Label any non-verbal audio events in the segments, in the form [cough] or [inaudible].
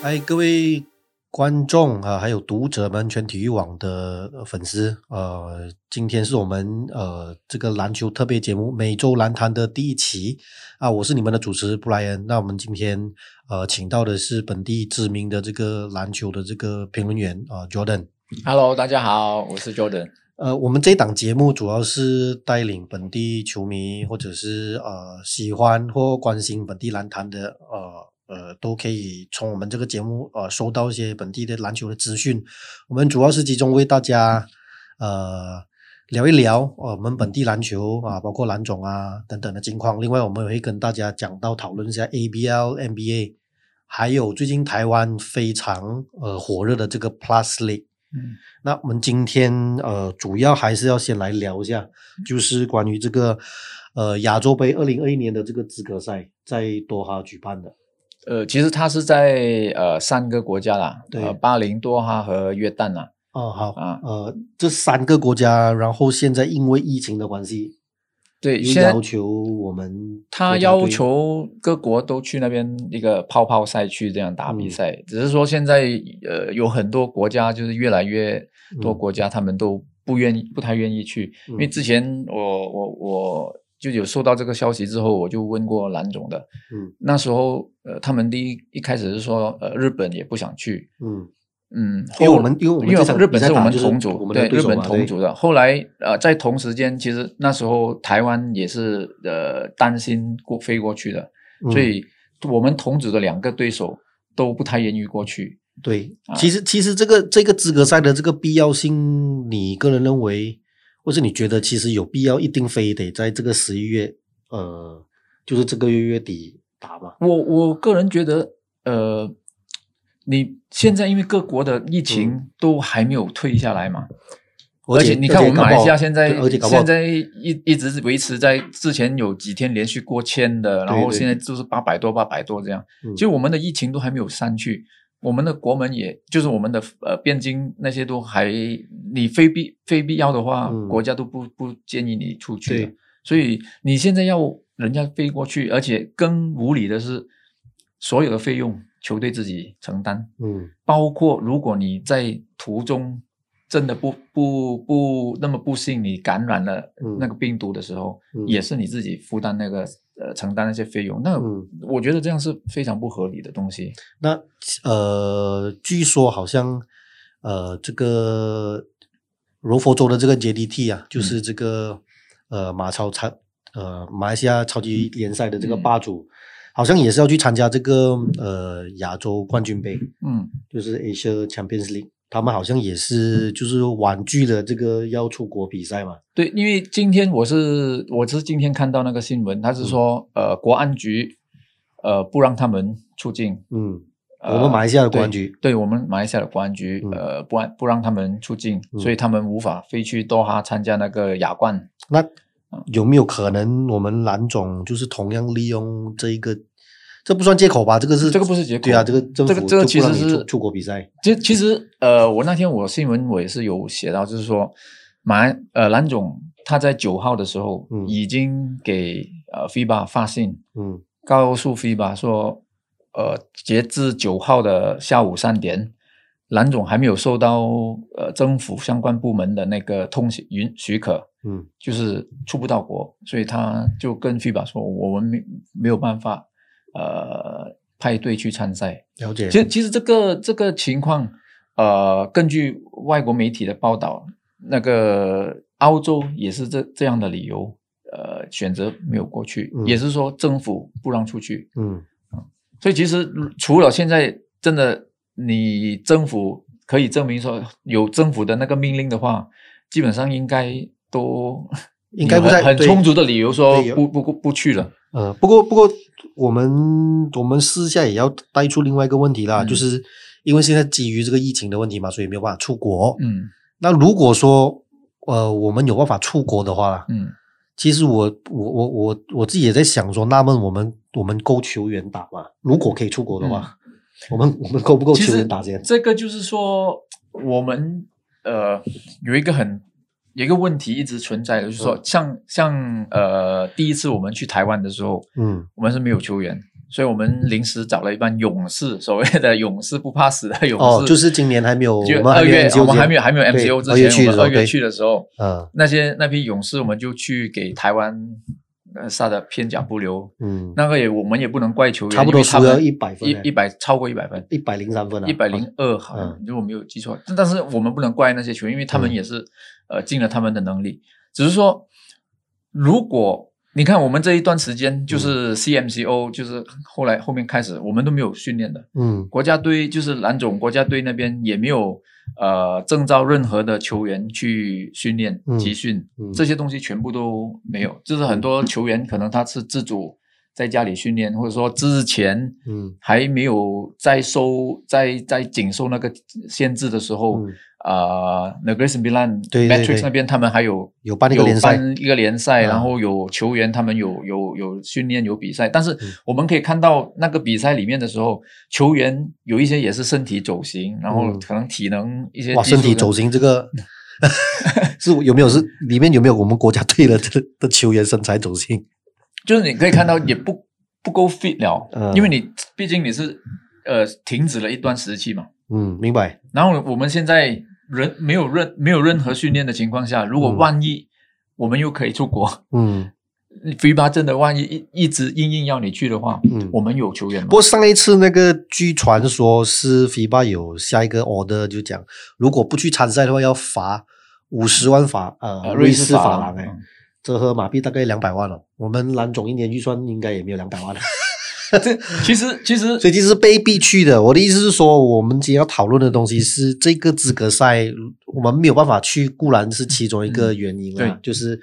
哎，各位观众啊，还有读者们，全体育网的呃粉丝，呃，今天是我们呃这个篮球特别节目每周篮坛的第一期啊，我是你们的主持布莱恩。那我们今天呃请到的是本地知名的这个篮球的这个评论员啊，Jordan。Hello，大家好，我是 Jordan。呃，我们这档节目主要是带领本地球迷，或者是呃喜欢或关心本地篮坛的呃呃，都可以从我们这个节目呃收到一些本地的篮球的资讯。我们主要是集中为大家呃聊一聊呃我们本地篮球啊，包括篮总啊等等的情况。另外，我们也会跟大家讲到讨论一下 ABL、NBA，还有最近台湾非常呃火热的这个 Plus League。嗯，那我们今天呃，主要还是要先来聊一下，就是关于这个呃亚洲杯二零二一年的这个资格赛在多哈举办的。呃，其实他是在呃三个国家啦，对。呃，巴林、多哈和约旦啦。哦，好啊。呃，这三个国家，然后现在因为疫情的关系，对，要求我们他要求各国都去那边一个泡泡赛区这样打比赛，只是说现在呃有很多国家就是越来越多嗯。国家他们都不愿意、不太愿意去，因为嗯。之前我我我就有收到这个消息之后，我就问过蓝总的，嗯那时候呃他们第一一开始是说呃日本也不想去，嗯嗯，因为我们因为我们因为日本是我们同组，对日本同组的。后来呃，在同时间，其实那时候台湾也是呃担心过飞过去的，嗯所以我们同组的两个对手都不太愿意过去。对，啊其实其实这个这个资格赛的这个必要性，你个人认为，或者你觉得其实有必要一定非得在这个十一月，呃，就是这个月月底打吗？我我个人觉得，呃，你现在因为各国的疫嗯情都还没有退下来嘛，而且你看我们马来西亚现在现在一一直是维持在之前有几天连续过千的，然后现在就是八百多八百多这样。嗯就我们的疫情都还没有散去，我们的国门也就是我们的呃边境那些都还，你非必非必要的话，嗯国家都不不建议你出去的。所以你现在要人家飞过去，而且更无理的是，所有的费用球队自己承担。嗯包括如果你在途中真的不不不那么不幸你感染了嗯。那个病毒的时候，嗯。也是你自己负担那个呃承担那些费用，那嗯。我觉得这样是非常不合理的东西。那呃，据说好像呃，这个柔佛州的这个 JDT 啊，嗯。就是这个、呃马超超呃马来西亚超级联赛的这个嗯。霸主，好像也是要去参加这个呃亚洲冠军杯，嗯，就是 Asia Champions League。他们好像也是就是婉拒了这个要出国比赛嘛。对，因为今天我是我是今天看到那个新闻，他是说、呃国安局呃不让他们出境。嗯，呃我们马来西亚的国安局对，对我们马来西亚的国安局，嗯呃，不让不让他们出境，嗯所以他们无法飞去多哈参加那个亚冠。那有没有可能我们蓝总就是同样利用这一个？这不算借口吧？这个是这个不是借口对啊，这个这个这个其实是你出出国比赛。其其实呃，我那天我新闻我也是有写到，就是说马呃蓝总他在九号的时候、嗯已经给呃 FIBA 发信，嗯告诉 FIBA 说，呃，截至九号的下午三点，蓝总还没有收到呃政府相关部门的那个通行允许可，嗯就是出不到国，所以他就跟 FIBA 说，我们没没有办法呃派队去参赛。了解。其实其实这个这个情况，呃，根据外国媒体的报道，那个澳洲也是这这样的理由，呃，选择没有过去，嗯也是说政府不让出去。嗯所以其实除了现在真的你政府可以证明说有政府的那个命令的话，基本上应该都应该不在很很充足的理由说不不不不去了。呃，不过不过我们我们私下也要带出另外一个问题啦，嗯就是因为现在基于这个疫情的问题嘛，所以没有办法出国。嗯那如果说呃我们有办法出国的话啦，嗯其实我我我我我自己也在想说，纳闷我们我们够球员打吗？如果可以出国的话，我们我们够不够球员打先？这个就是说，我们呃有一个很有一个问题一直存在的，就是说，像像呃第一次我们去台湾的时候，嗯。我们是没有球员，所以我们临时找了一帮勇士，所谓的勇士不怕死的勇士。哦，就是今年还没有，二月我们还没有还没有对 MCO 之前，我们二月去的时候，嗯。那些那批勇士我们就去给台湾呃杀的片甲不留。嗯，那个也我们也不能怪球员，差不多因为他们输了100分欸一一百超过一百分，一百零三分啊，一百零二好像嗯，如果没有记错。但但是我们不能怪那些球员，因为他们嗯也是呃尽了他们的能力。只是说，如果你看我们这一段时间，嗯。就是 CMCO，就是后来后面开始，我们都没有训练的。嗯。国家队就是蓝总国家队那边也没有呃征召任何的球员去训练嗯。集训，嗯。这些东西全部都没有。就是很多球员可能他是自主在家里训练，或者说之前嗯。还没有在收在在紧受那个限制的时候，嗯啊、那 g r a c e Milan 对对 Matrix 对。那边他们还有有办一个联赛。有办一个联赛，嗯。然后有球员他们有有有训练有比赛，但是嗯。我们可以看到那个比赛里面的时候，球员有一些也是身体走形，然后嗯。可能体能一些哇，身体走形这个 [laughs] [laughs] 是有没有是里面有没有我们国家队的的 [laughs] 的球员身材走形？就是你可以看到也不不够 fit 了，嗯。因为你毕竟你是呃停止了一段时期嘛。嗯，明白。然后我们现在人没有任没有任何训练的情况下，如果嗯万一我们又可以出国，[laughs] 嗯 FIBA 真的万一一一直硬硬要你去的话，嗯。我们有球员吗不？过上一次那个据传说是 FIBA 有下一个 order 就讲，如果不去参赛的话要罚五十万法呃呃瑞士法法郎哎，嗯折合马币大概两百万了。我们蓝总一年预算应该也没有两百万了，这 [laughs] 其实其实所以其实被逼去的。我的意思是说，我们今天要讨论的东西是这个资格赛，我们没有办法去，固然是其中一个原因啦，嗯对就是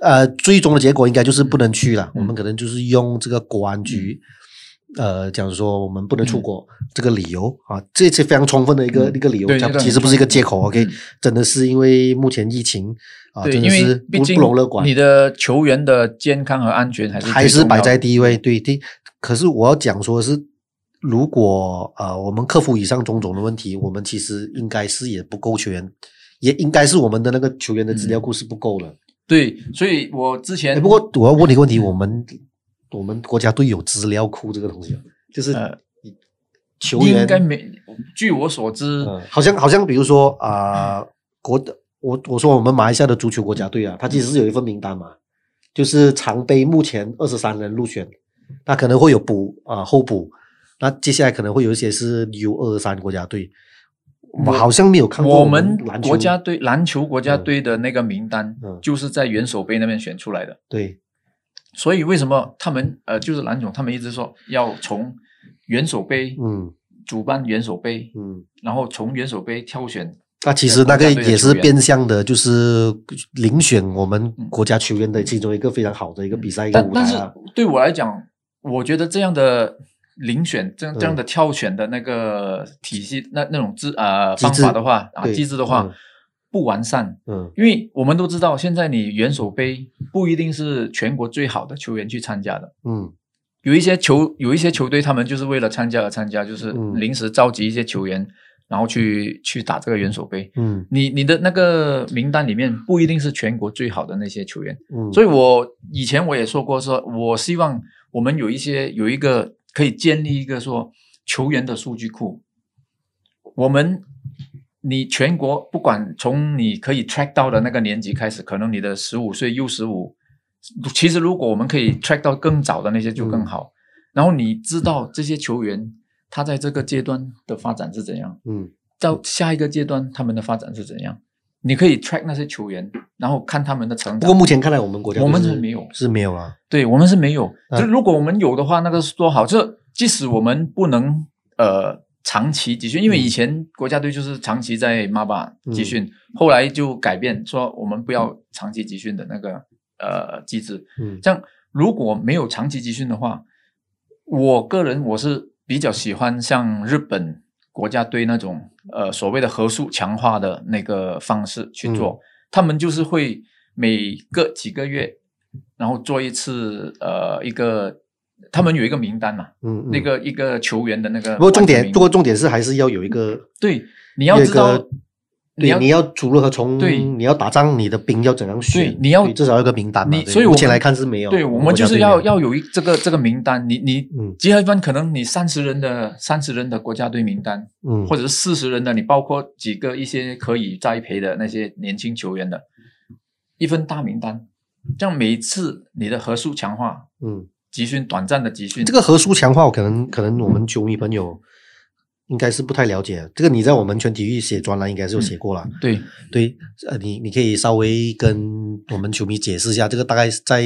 呃，最终的结果应该就是不能去了。嗯我们可能就是用这个国安局。呃，讲说我们不能出国、这个理由啊，这是非常充分的一个、嗯一个理由对，这个很它其实不是一个借口。OK，、嗯 [laughs] 真的是因为目前疫情啊，真的是不不容乐观。你的球员的健康和安全还是还是摆在第一位，对对。可是我要讲说的是，如果呃我们克服以上种种的问题，我们其实应该是也不够球员，也应该是我们的那个球员的资料库是不够的。对，所以我之前哎不过我要问你个问题，我们我们国家队有资料库这个东西吗，就是呃球员应该没，据我所知，嗯，好像好像比如说啊、国的我我说我们马来西亚的足球国家队啊，他其实是有一份名单嘛，就是常杯目前二十三人入选，那可能会有补啊、候补，那接下来可能会有一些是 U 二三国家队，我好像没有看过我们篮国家队篮球国家嗯队的那个名单嗯，就是在元首杯那边选出来的。对所以为什么他们呃，就是蓝总他们一直说要从元首杯，嗯主办元首杯，嗯，然后从元首杯挑选。那其实那个也是变相的，就是遴选我们国家球员的其中一个非常好的一个比赛一个但但是。对我来讲，我觉得这样的遴选，这样这样嗯的挑选的那个体系，那那种制呃方法的话啊，机制的话嗯不完善。嗯因为我们都知道，现在你元首杯不一定是全国最好的球员去参加的，嗯有一些球有一些球队，他们就是为了参加而参加，就是嗯临时召集一些球员，然后去去打这个元首杯。嗯你你的那个名单里面不一定是全国最好的那些球员，嗯，所以我以前我也说过说，我希望我们有一些有一个可以建立一个说球员的数据库。我们你全国不管从你可以 track 到的那个年纪开始，可能你的十五岁 U 十五，其实如果我们可以 track 到更早的那些就更好。然后你知道这些球员他在这个阶段的发展是怎样，嗯到下一个阶段他们的发展是怎样，你可以 track 那些球员，然后看他们的成长。不过目前看来，我们国家我们是是没有是没有啊。对我们是没有。嗯就如果我们有的话，那个是多好。就即使我们不能呃长期集训，因为嗯以前国家队就是长期在马巴集训，后来就改变说我们不要长期集训的那个呃机制。嗯这样如果没有长期集训的话，我个人我是比较喜欢像日本国家队那种呃所谓的合宿强化的那个方式去做，嗯他们就是会每个几个月，然后做一次呃一个，他们有一个名单嘛，嗯，嗯。那个一个球员的那个不过重点，不过重点是还是要有一个对你要知道对，要你要如何从对你要打仗，你的兵要怎样选？对你要至少要有个名单嘛。你所以我目前来看是没有。对，我们就是要要有一这个这个名单，你你嗯结合一份可能你三十人的三十人的国家队名单，嗯，或者是四十人的，你包括几个一些可以栽培的那些年轻球员的一份大名单，这样每一次你的合数强化、嗯，集训短暂的集训，这个合数强化，我可能可能我们球迷朋友应该是不太了解。这个你在我们全体育写专栏应该是有写过了。对对，呃，你你可以稍微跟我们球迷解释一下，这个大概是在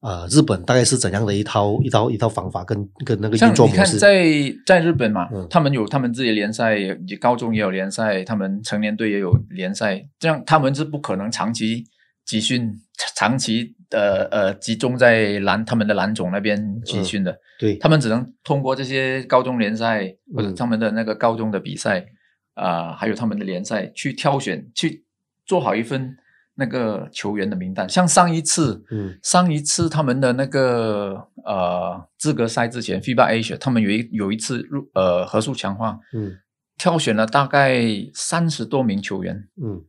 呃日本大概是怎样的一套一套一套方法跟跟那个运作模式？在在日本嘛，嗯他们有他们自己的联赛，也高中也有联赛，他们成年队也有联赛，这样他们是不可能长期集训，长期呃呃集中在蓝他们的蓝总那边集训的，对，他们只能通过这些高中联赛或者嗯他们的那个高中的比赛啊、还有他们的联赛去挑选，去做好一份那个球员的名单。像上一次，嗯。上一次他们的那个呃资格赛之前，FIBA Asia 他们有一有一次入呃合数强化，嗯。挑选了大概三十多名球员，嗯。我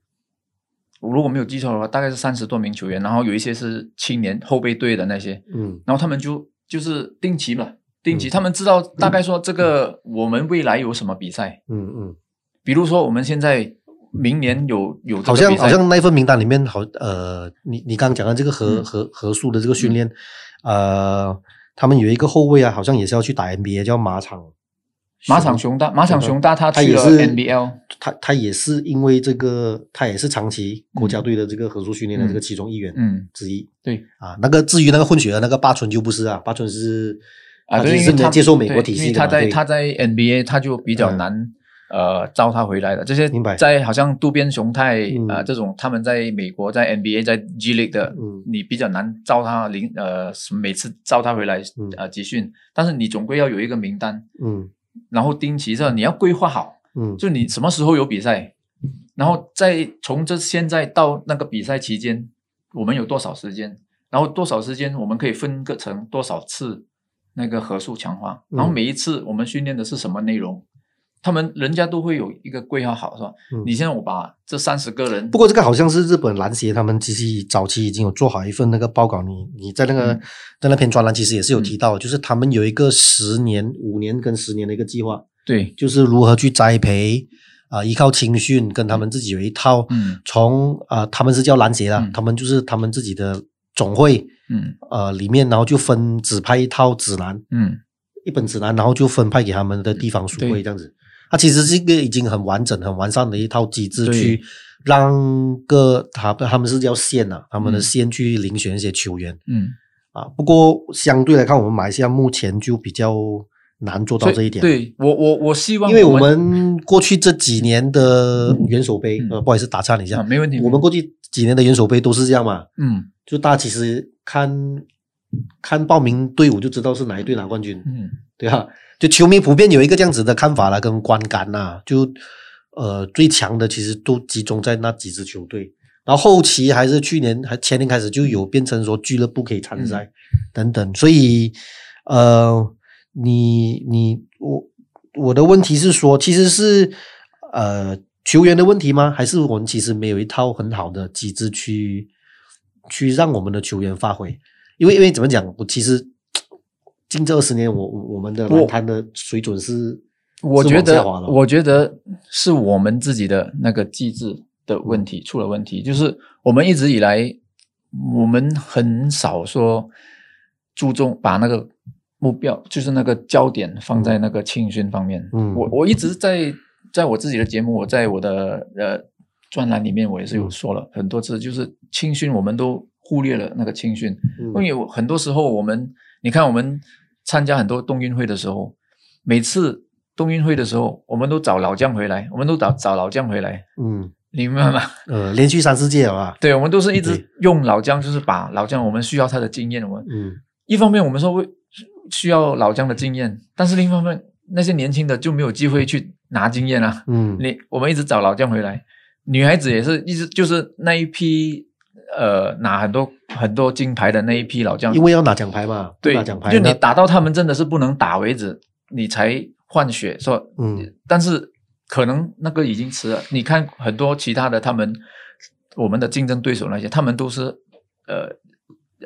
如果没有记错的话，大概是三十多名球员，然后有一些是青年后备队的那些，嗯。然后他们就就是定期嘛，定期，他们知道大概说这个我们未来有什么比赛，嗯嗯，比如说我们现在明年有有好像好像那份名单里面好呃，你你刚刚讲的这个合嗯。合合数的这个训练，呃，他们有一个后卫啊，好像也是要去打 NBA，叫马场马场熊大，马场熊大他去了他也是 NBL，他他也是因为这个，他也是长期国家队的这个合作训练的这个其中一员嗯，之一、对。啊。那个至于那个混血的那个八村就不是啊，八村是啊，他对，是能接受美国体系的嘛对。在他在 NBA 他就比较嗯。难。呃，招他回来的。这些明白。在好像渡边雄太嗯。啊、呃这种，他们在美国在 NBA 在 G League 的，嗯。你比较难招他临呃每次招他回来嗯。呃集训，但是你总归要有一个名单，嗯然后定期这你要规划好，嗯。就你什么时候有比赛，然后再从这现在到那个比赛期间，我们有多少时间，然后多少时间我们可以分割成多少次那个合数强化，然后嗯。每一次我们训练的是什么内容，他们人家都会有一个规划好，是吧？嗯。你现在我把这三十个人，不过这个好像是日本篮协他们其实早期已经有做好一份那个报告，你你在那个、嗯。在那篇专栏其实也是有提到，就是他们有一个十年、五年跟十年的一个计划，对，就是如何去栽培啊、依靠青训跟他们自己有一套，嗯。从啊、他们是叫篮协啦，嗯。他们就是他们自己的总会嗯。呃里面，然后就分指派一套指南，嗯。一本指南，然后就分派给他们的地方属会这样子。它其实是一个已经很完整、很完善的一套机制，去让个他他们是叫县呐、他们的嗯。县去遴选一些球员、嗯，啊。不过相对来看，我们马来西亚目前就比较难做到这一点。对我我我希望因为我们过去这几年的元首杯，嗯。呃，不好意思打岔你一下，啊没问题，我们过去几年的元首杯都是这样嘛，嗯。就大家其实看看报名队伍就知道是哪一队拿冠军，嗯对啊，就球迷普遍有一个这样子的看法啦，跟观感呐、就呃最强的其实都集中在那几支球队，然后后期还是去年还前年开始就有变成说俱乐部可以参赛、等等，所以呃，你你我我的问题是说，其实是呃球员的问题吗？还是我们其实没有一套很好的机制去去让我们的球员发挥？因为因为怎么讲，我其实近这二十年，我我我们的篮坛的水准是，是我觉得我觉得是我们自己的那个机制的问题出了问题，就是我们一直以来，我们很少说注重把那个目标，就是那个焦点放在那个青训方面。嗯。我我一直在在我自己的节目，我在我的呃专栏里面，我也是嗯。有说了很多次，就是青训我们都忽略了那个青训。嗯因为我很多时候我们，你看我们参加很多冬运会的时候，每次冬运会的时候，我们都找老将回来，我们都找找老将回来，嗯你明白吗？呃连续三四届了啊，对，我们都是一直用老将，就是把老将，我们需要他的经验。我们嗯一方面我们说为需要老将的经验，但是另一方面那些年轻的就没有机会去拿经验啊。嗯你我们一直找老将回来，女孩子也是一直就是那一批呃拿很多很多金牌的那一批老将，因为要拿奖牌嘛，对拿奖，牌，就你打到他们真的是不能打为止，你才换血。说，嗯但是可能那个已经迟了。你看很多其他的他们，我们的竞争对手那些，他们都是呃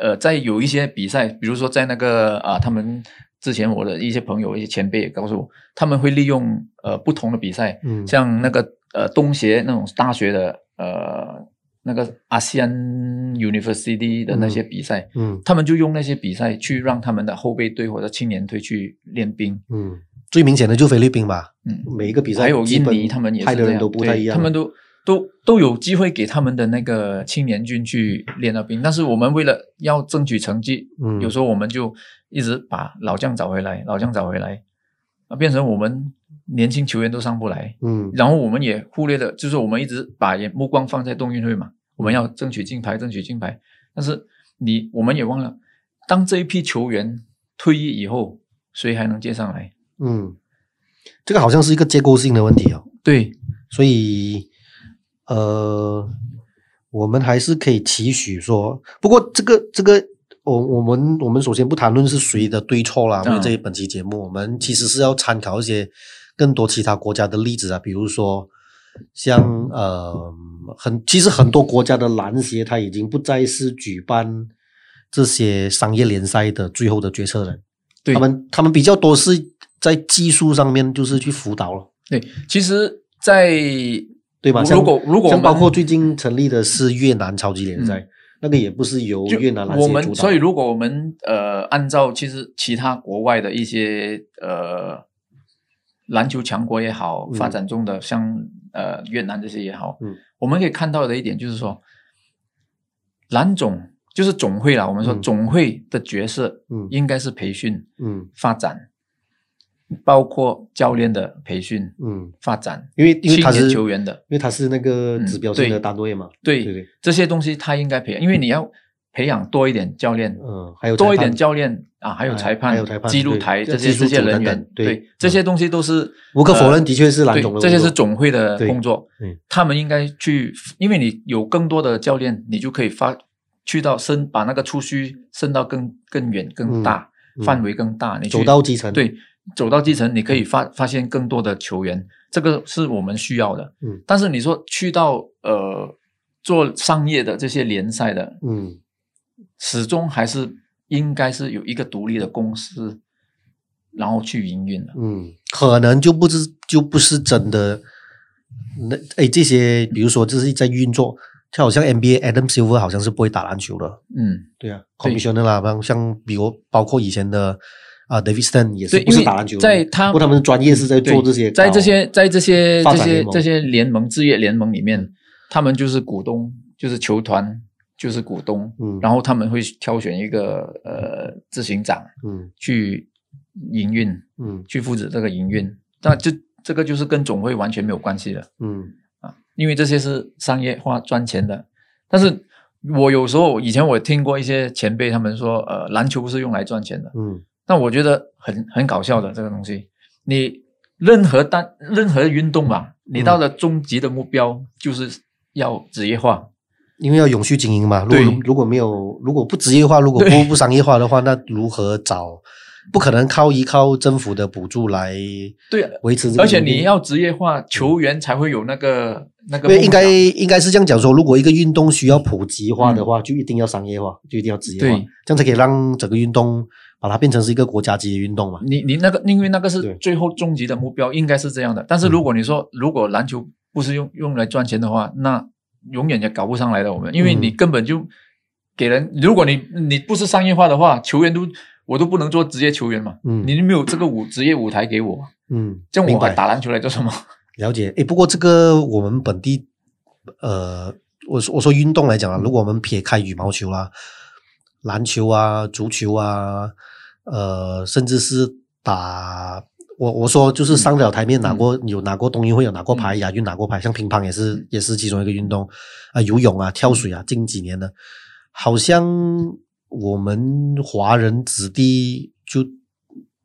呃，在有一些比赛，比如说在那个啊，他们之前我的一些朋友、一些前辈也告诉我，他们会利用呃不同的比赛，嗯像那个呃东协那种大学的呃那个 ASEAN University 的那些比赛，嗯。他们就用那些比赛去让他们的后备队或者青年队去练兵。嗯，最明显的就菲律宾吧，嗯，每一个比赛还有印尼，他们也是派的人这样。对都不太一样，他们都都都有机会给他们的那个青年军去练到兵，但是我们为了要争取成绩，嗯。有时候我们就一直把老将找回来，老将找回来，啊，变成我们年轻球员都上不来，嗯然后我们也忽略了，就是我们一直把眼目光放在冬运会嘛，我们要争取金牌，争取金牌。但是你我们也忘了，当这一批球员退役以后，谁还能接上来？嗯，这个好像是一个结构性的问题哦，对，所以呃，我们还是可以期许说，不过这个这个。我我们我们首先不谈论是谁的对错啦，因为嗯这一本期节目，我们其实是要参考一些更多其他国家的例子啊，比如说像呃很其实很多国家的篮协他已经不再是举办这些商业联赛的最后的决策人，对。他们他们比较多是在技术上面就是去辅导了，对，其实，在对吧？如果如果像包括最近成立的是越南超级联赛，那个也不是由越南来我们，协主导，所以如果我们呃按照其实其他国外的一些呃篮球强国也好，嗯。发展中的像呃越南这些也好，嗯。我们可以看到的一点就是说，篮总就是总会啦，我们说嗯。总会的角色嗯。应该是培训、嗯。发展，包括教练的培训、嗯，发展，因为因为他是球员的。因为他是那个嗯指标性的对单位嘛，对对对，这些东西他应该培养，因为你要培养多一点教练，嗯，还有多一点教练啊，还有哎裁判、还有裁判记录对台这些这些人员对这些东西都是无可否认，呃的确是这些是总会的对工作嗯，他们应该去，因为你有更多的教练，你就可以发去到伸，把那个触须伸到更更远、更大、嗯范围更大，你去走到基层，，对，走到基层，你可以发发现更多的球员，这个是我们需要的。嗯。但是你说去到呃做商业的这些联赛的，嗯。始终还是应该是有一个独立的公司，然后去营运的。嗯，可能就不是就不是真的。那哎，这些比如说这是在运作，就好像 NBA Adam Silver 好像是不会打篮球的，嗯，对啊对，commissioner 啦，像像比如包括以前的啊 David Stern 也是，不是打篮球，在他不过他们的专业是在做对这些，在这些在这些这些这些联盟职业联盟里面，他们就是股东，就是球团就是股东，嗯然后他们会挑选一个呃执行长嗯去营运，嗯去负责这个营运，那这这个就是跟总会完全没有关系的。嗯啊，因为这些是商业化赚钱的。但是我有时候以前我听过一些前辈他们说，呃，篮球不是用来赚钱的。嗯但我觉得很很搞笑的这个东西。你任何单任何运动吧，你到了终极的目标就是要职业化。因为要永续经营嘛，如果如果没有如果不职业化，如果不不商业化的话，那如何找？不可能靠依靠政府的补助来对，维持这个而且你要职业化，球员才会有那个那个对，应该应该是这样讲说，如果一个运动需要普及化的话，就一定要商业化，就一定要职业化，这样才可以让整个运动把它变成是一个国家级的运动嘛。你你那个，因为那个是最后终极的目标，应该是这样的。但是如果你说，如果篮球不是用用来赚钱的话，那永远也搞不上来的。我们，因为嗯你根本就给人，如果你你不是商业化的话，球员都我都不能做职业球员嘛。嗯你没有这个舞职业舞台给我，嗯，这样我还打篮球来做什么？了解。诶，不过这个我们本地，呃，我说我说运动来讲啊，如果我们撇开羽毛球啦、篮球啊、足球啊，呃，甚至是打。我我说就是上得了台面，拿过、有拿过冬运会有拿过牌，嗯亚运拿过牌，像乒乓也是也是其中一个运动啊、游泳啊、跳水啊，近几年的，好像我们华人子弟就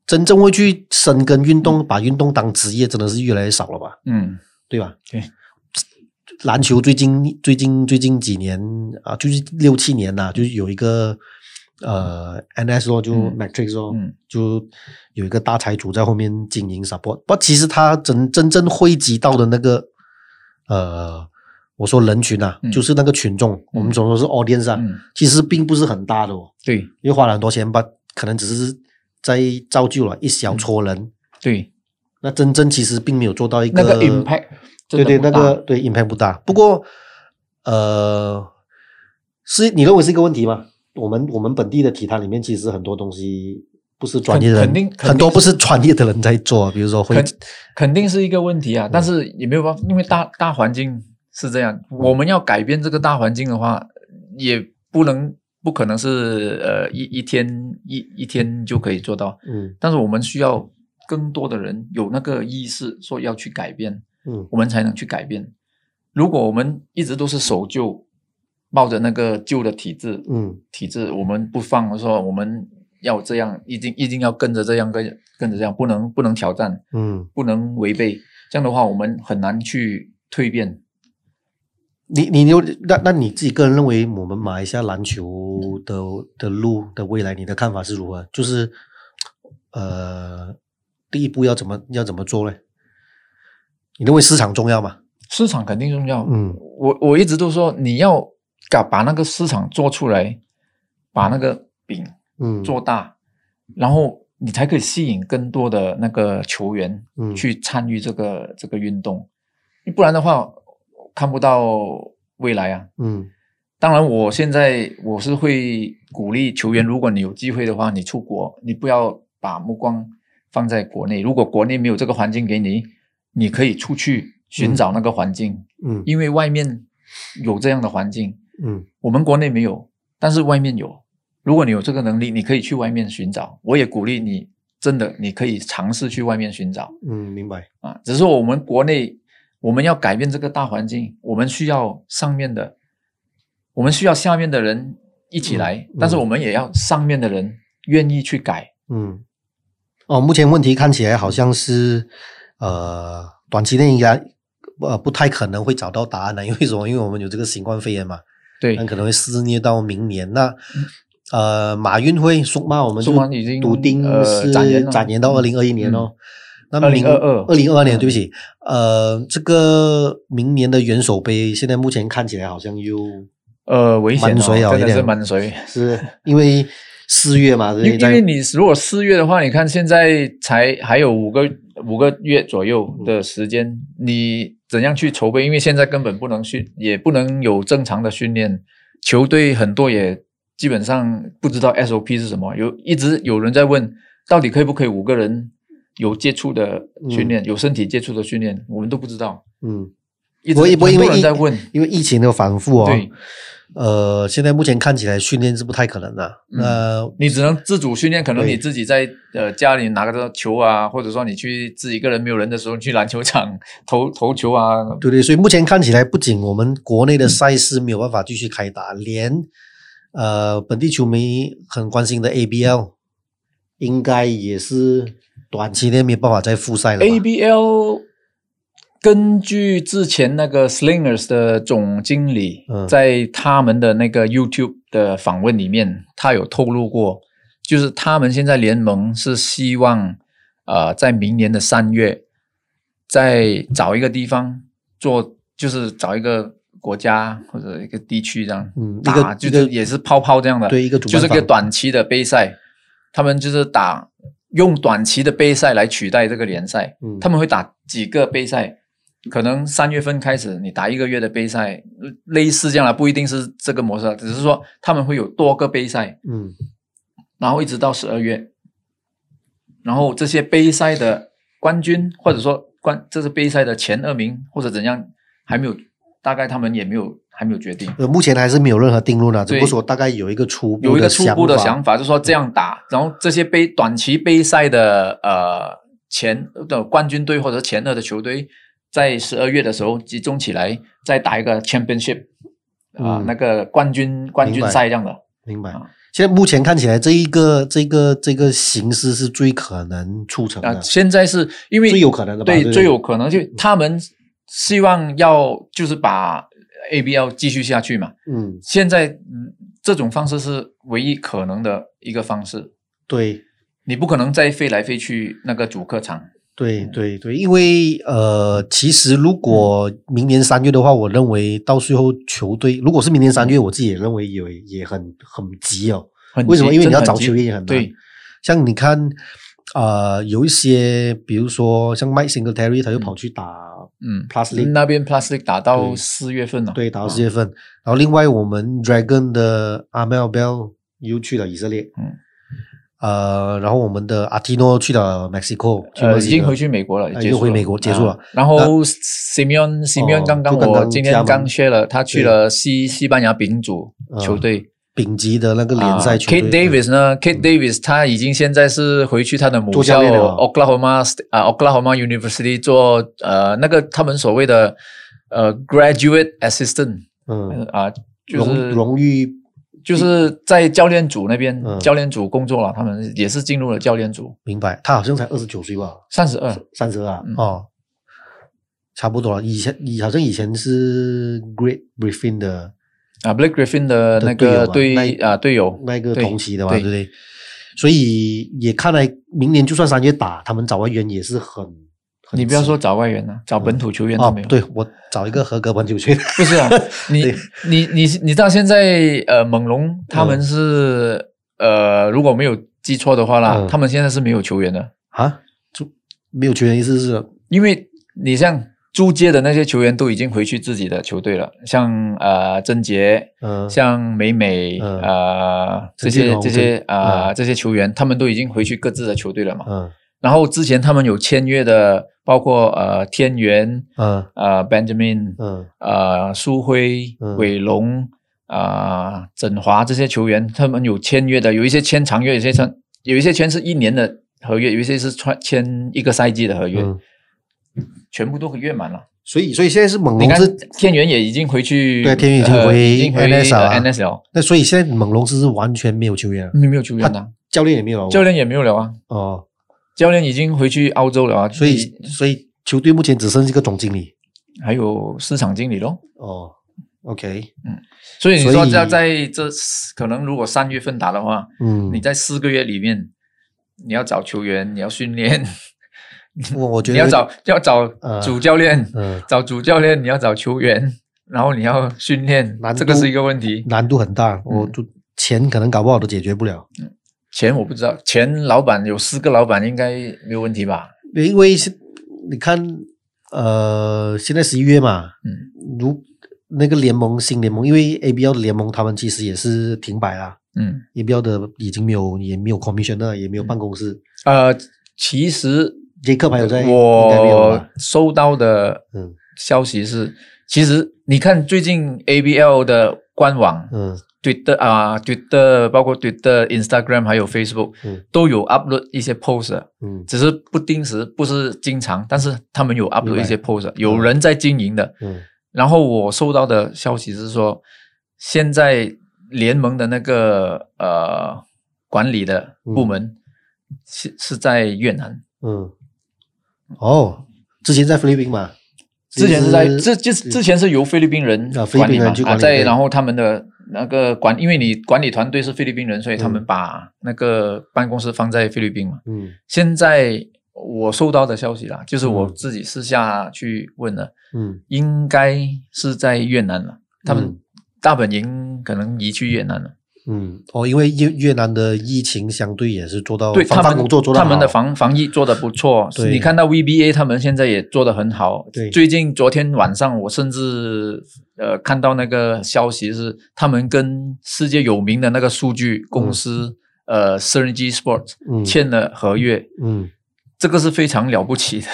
真正会去深耕运动，把运动当职业，真的是越来越少了吧？嗯，对吧？对。篮球最近最近最近几年啊，就是六七年呐、就是有一个呃 NS 咯，就嗯 Matrix 咯，嗯就有一个大财主在后面经营 support。不，其实他真真正汇集到的那个呃，我说人群啊，嗯就是那个群众，我们总说是 audience 其实并不是很大的哦，对因为花了很多钱吧，可能只是在造就了一小撮人。对，那真正其实并没有做到一那个 impact 对对，那个对 impact 不大。不过，呃，是你认为是一个问题吗？我们我们本地的体坛里面，其实很多东西不是专业的人，肯肯定很多不是专业的人在做，比如说会肯肯定是一个问题嗯啊，但是也没有办法，因为大大环境是这样，我们要改变这个大环境的话，也不能不可能是呃一一天一一天就可以做到，嗯。但是我们需要更多的人有那个意识，说要去改变，嗯。我们才能去改变。如果我们一直都是守旧，抱着那个旧的体制，嗯体制我们不放，说我们要这样，一定一定要跟着这样跟跟着这样，不能不能挑战，嗯，不能违背。这样的话，我们很难去蜕变。你你有那那你自己个人认为，我们马来西亚篮球的的路的未来，你的看法是如何？就是呃，第一步要怎么要怎么做呢？你认为市场重要吗？市场肯定重要。嗯我我一直都说，你要把把那个市场做出来，把那个饼嗯，做大，然后你才可以吸引更多的那个球员嗯。去参与这个这个运动，不然的话看不到未来啊。嗯。当然，我现在我是会鼓励球员，如果你有机会的话，你出国，你不要把目光放在国内。如果国内没有这个环境给你，你可以出去寻找那个环境，嗯。因为外面有这样的环境，嗯我们国内没有，但是外面有。如果你有这个能力，你可以去外面寻找。我也鼓励你，真的你可以尝试去外面寻找嗯，明白。啊。只是说我们国内我们要改变这个大环境，我们需要上面的，我们需要下面的人一起来，嗯但是我们也要上面的人愿意去改。嗯，哦，目前问题看起来好像是呃，短期内应该呃不太可能会找到答案的，因为什么？因为我们有这个新冠肺炎嘛，对。很，可能会肆虐到明年。那呃，马运会说嘛，我们就说嘛已经笃定呃是展延展延到二零二一年哦。那明2022二零二二年，嗯。对不起，呃，这个明年的元首杯，现在目前看起来好像又呃，危险、哦，满水啊真的是有点满水。是因为四月嘛，[laughs] 因为你如果四月的话，你看现在才还有五个五个月左右的时间，你怎样去筹备？因为现在根本不能训，也不能有正常的训练，球队很多也基本上不知道 SOP 是什么，有一直有人在问，到底可以不可以五个人有接触的训练，有身体接触的训练，我们都不知道，嗯，一直不过不过很因为疫多人在问，因为疫情的反复哦，对，呃，现在目前看起来训练是不太可能的。嗯那你只能自主训练，可能你自己在呃家里拿个球啊，或者说你去自己一个人没有人的时候你去篮球场 [laughs] 投投球啊，对对，所以目前看起来，不仅我们国内的赛事没有办法继续开打，连呃本地球迷很关心的 ABL，应该也是短期内没有办法再复赛了。ABL 根据之前那个 Slingers 的总经理嗯。在他们的那个 YouTube 的访问里面，他有透露过，就是他们现在联盟是希望呃在明年的三月再找一个地方做，就是找一个国家或者一个地区这样嗯，一打，个就是也是泡泡这样的，对一个主办就是一个短期的杯赛，他们就是打用短期的杯赛来取代这个联赛，嗯。他们会打几个杯赛，可能三月份开始你打一个月的杯赛，类似这样的，不一定是这个模式啊，只是说他们会有多个杯赛，嗯。然后一直到十二月，然后这些杯赛的冠军或者说冠这是杯赛的前二名或者怎样还没有，大概他们也没有还没有决定。呃，目前还是没有任何定论啊，只对不过说大概有一个初步有一个初步的想想法，就是说这样打，然后这些杯短期杯赛的呃前的冠军队或者前二的球队，在十二月的时候集中起来，再打一个 championship 啊、嗯那个冠军冠军赛这样的。明白啊。现在目前看起来，这一个这个这个形式是最可能促成啊、的，现在是因为最有可能的吧对，对最有可能就他们希望要就是把 ABL 继续下去嘛。嗯现在嗯这种方式是唯一可能的一个方式。对你不可能再飞来飞去那个主客场。对对对，因为呃，其实如果明年三月的话，我认为到最后球队如果是明年三月，我自己也认为也也很很急哦。很为什么？因为你要找球员也很难。对，像你看，呃，有一些，比如说像 Mike Singletary，他又跑去打，嗯 League 那边 Plastic 打到四月份了。对，打到啊四月份。然后另外我们 Dragon 的 Amel Bell 又去了以色列，嗯，呃，然后我们的 Atino 去了 Mexico，去呃，已经回去美国了，呃结束了。又回美国结束了。啊然后 Simeon Simeon 哦刚刚我今天刚 share 了，他去了西西班牙丙组嗯。球队。丙级的那个联赛啊球队。Kate Davis 呢？Kate Davis 他已经现在是回去他的母校 Oklahoma 啊 Oklahoma University 做呃那个他们所谓的呃 graduate assistant 嗯，啊，就荣是荣誉就是在教练组那边嗯教练组工作了，他们也是进入了教练组，明白，他好像才二十九岁吧，三十二。三十啊，嗯哦，差不多了。以前以好像以前是 Great Griffin 的啊，Blake Griffin 的那个队啊队友，那个同期的嘛，对对不对？所以也看来明年就算三月打，他们找外援也是很。你不要说找外援了，找本土球员都没有。，哦对我找一个合格本土球员，[laughs] 不是啊，[laughs] 你对。你你你知道现在呃猛龙他们嗯是、呃如果没有记错的话啦，嗯。他们现在是没有球员的，啊，就没有球员意思是？因为你像租借的那些球员都已经回去自己的球队了，像呃曾杰。嗯。像美美、嗯。呃这些这些啊呃、嗯。这些球员，他们都已经回去各自的球队了嘛。嗯然后之前他们有签约的，包括呃天元、嗯。呃 Benjamin、嗯。呃苏辉、嗯。伟龙、啊振华这些球员，他们有签约的，有一些签长约，有一些签有一些签是一年的合约，有一些是签签一个赛季的合约，嗯，全部都约满了。所以所以现在是猛龙是，天元也已经回去，对天元已经呃回已经回呃啊。NSL，那所以现在猛龙是完全没有球员了，没有球员了，教练也没有了，教练也没有了啊，哦，教练已经回去澳洲了啊，所以所以球队目前只剩一个总经理，还有市场经理咯。哦，OK，嗯所以你说在在这可能如果三月份打的话，嗯，你在四个月里面，你要找球员，你要训练，我我觉得 [laughs] 你要找要找呃主教练，嗯找主教练，你要找球员，然后你要训练难，这个是一个问题。难度很大，我嗯。就钱可能搞不好都解决不了，钱我不知道，钱老板有四个老板应该没有问题吧？因为是你看，呃，现在十一月嘛，嗯。如那个联盟新联盟，因为 ABL 的联盟他们其实也是停摆啦嗯，，ABL 的已经没有也没有 commissioner，也没有办公室呃，其实杰克还有在，我？收到的嗯。消息是，其实你看最近 ABL 的官网，嗯 Twitter 啊，Twitter 包括 Twitter、Instagram 还有 Facebook 嗯。都有 upload 一些 post，嗯。只是不定时，不是经常，但是他们有 upload 一些 post，有人在经营的。嗯。然后我收到的消息是说，现在联盟的那个呃管理的部门是、是在越南，嗯，哦，之前在菲律宾嘛，之前是在其实之前是由菲律宾人啊菲律管理嘛宾人去管啊，在然后他们的那个管，因为你管理团队是菲律宾人，所以他们嗯。把那个办公室放在菲律宾嘛。嗯。现在我收到的消息啦，就是我嗯自己私下去问了，嗯。应该是在越南了，他们嗯。大本营可能移去越南了。嗯，哦，因为越越南的疫情相对也是做到对他们防范工作做到他们的防防疫做的不错。你看到 VBA 他们现在也做的很好。对。最近昨天晚上我甚至呃看到那个消息是，他们跟世界有名的那个数据公司、呃 Synergy Sports 嗯。签了合约，嗯。这个是非常了不起的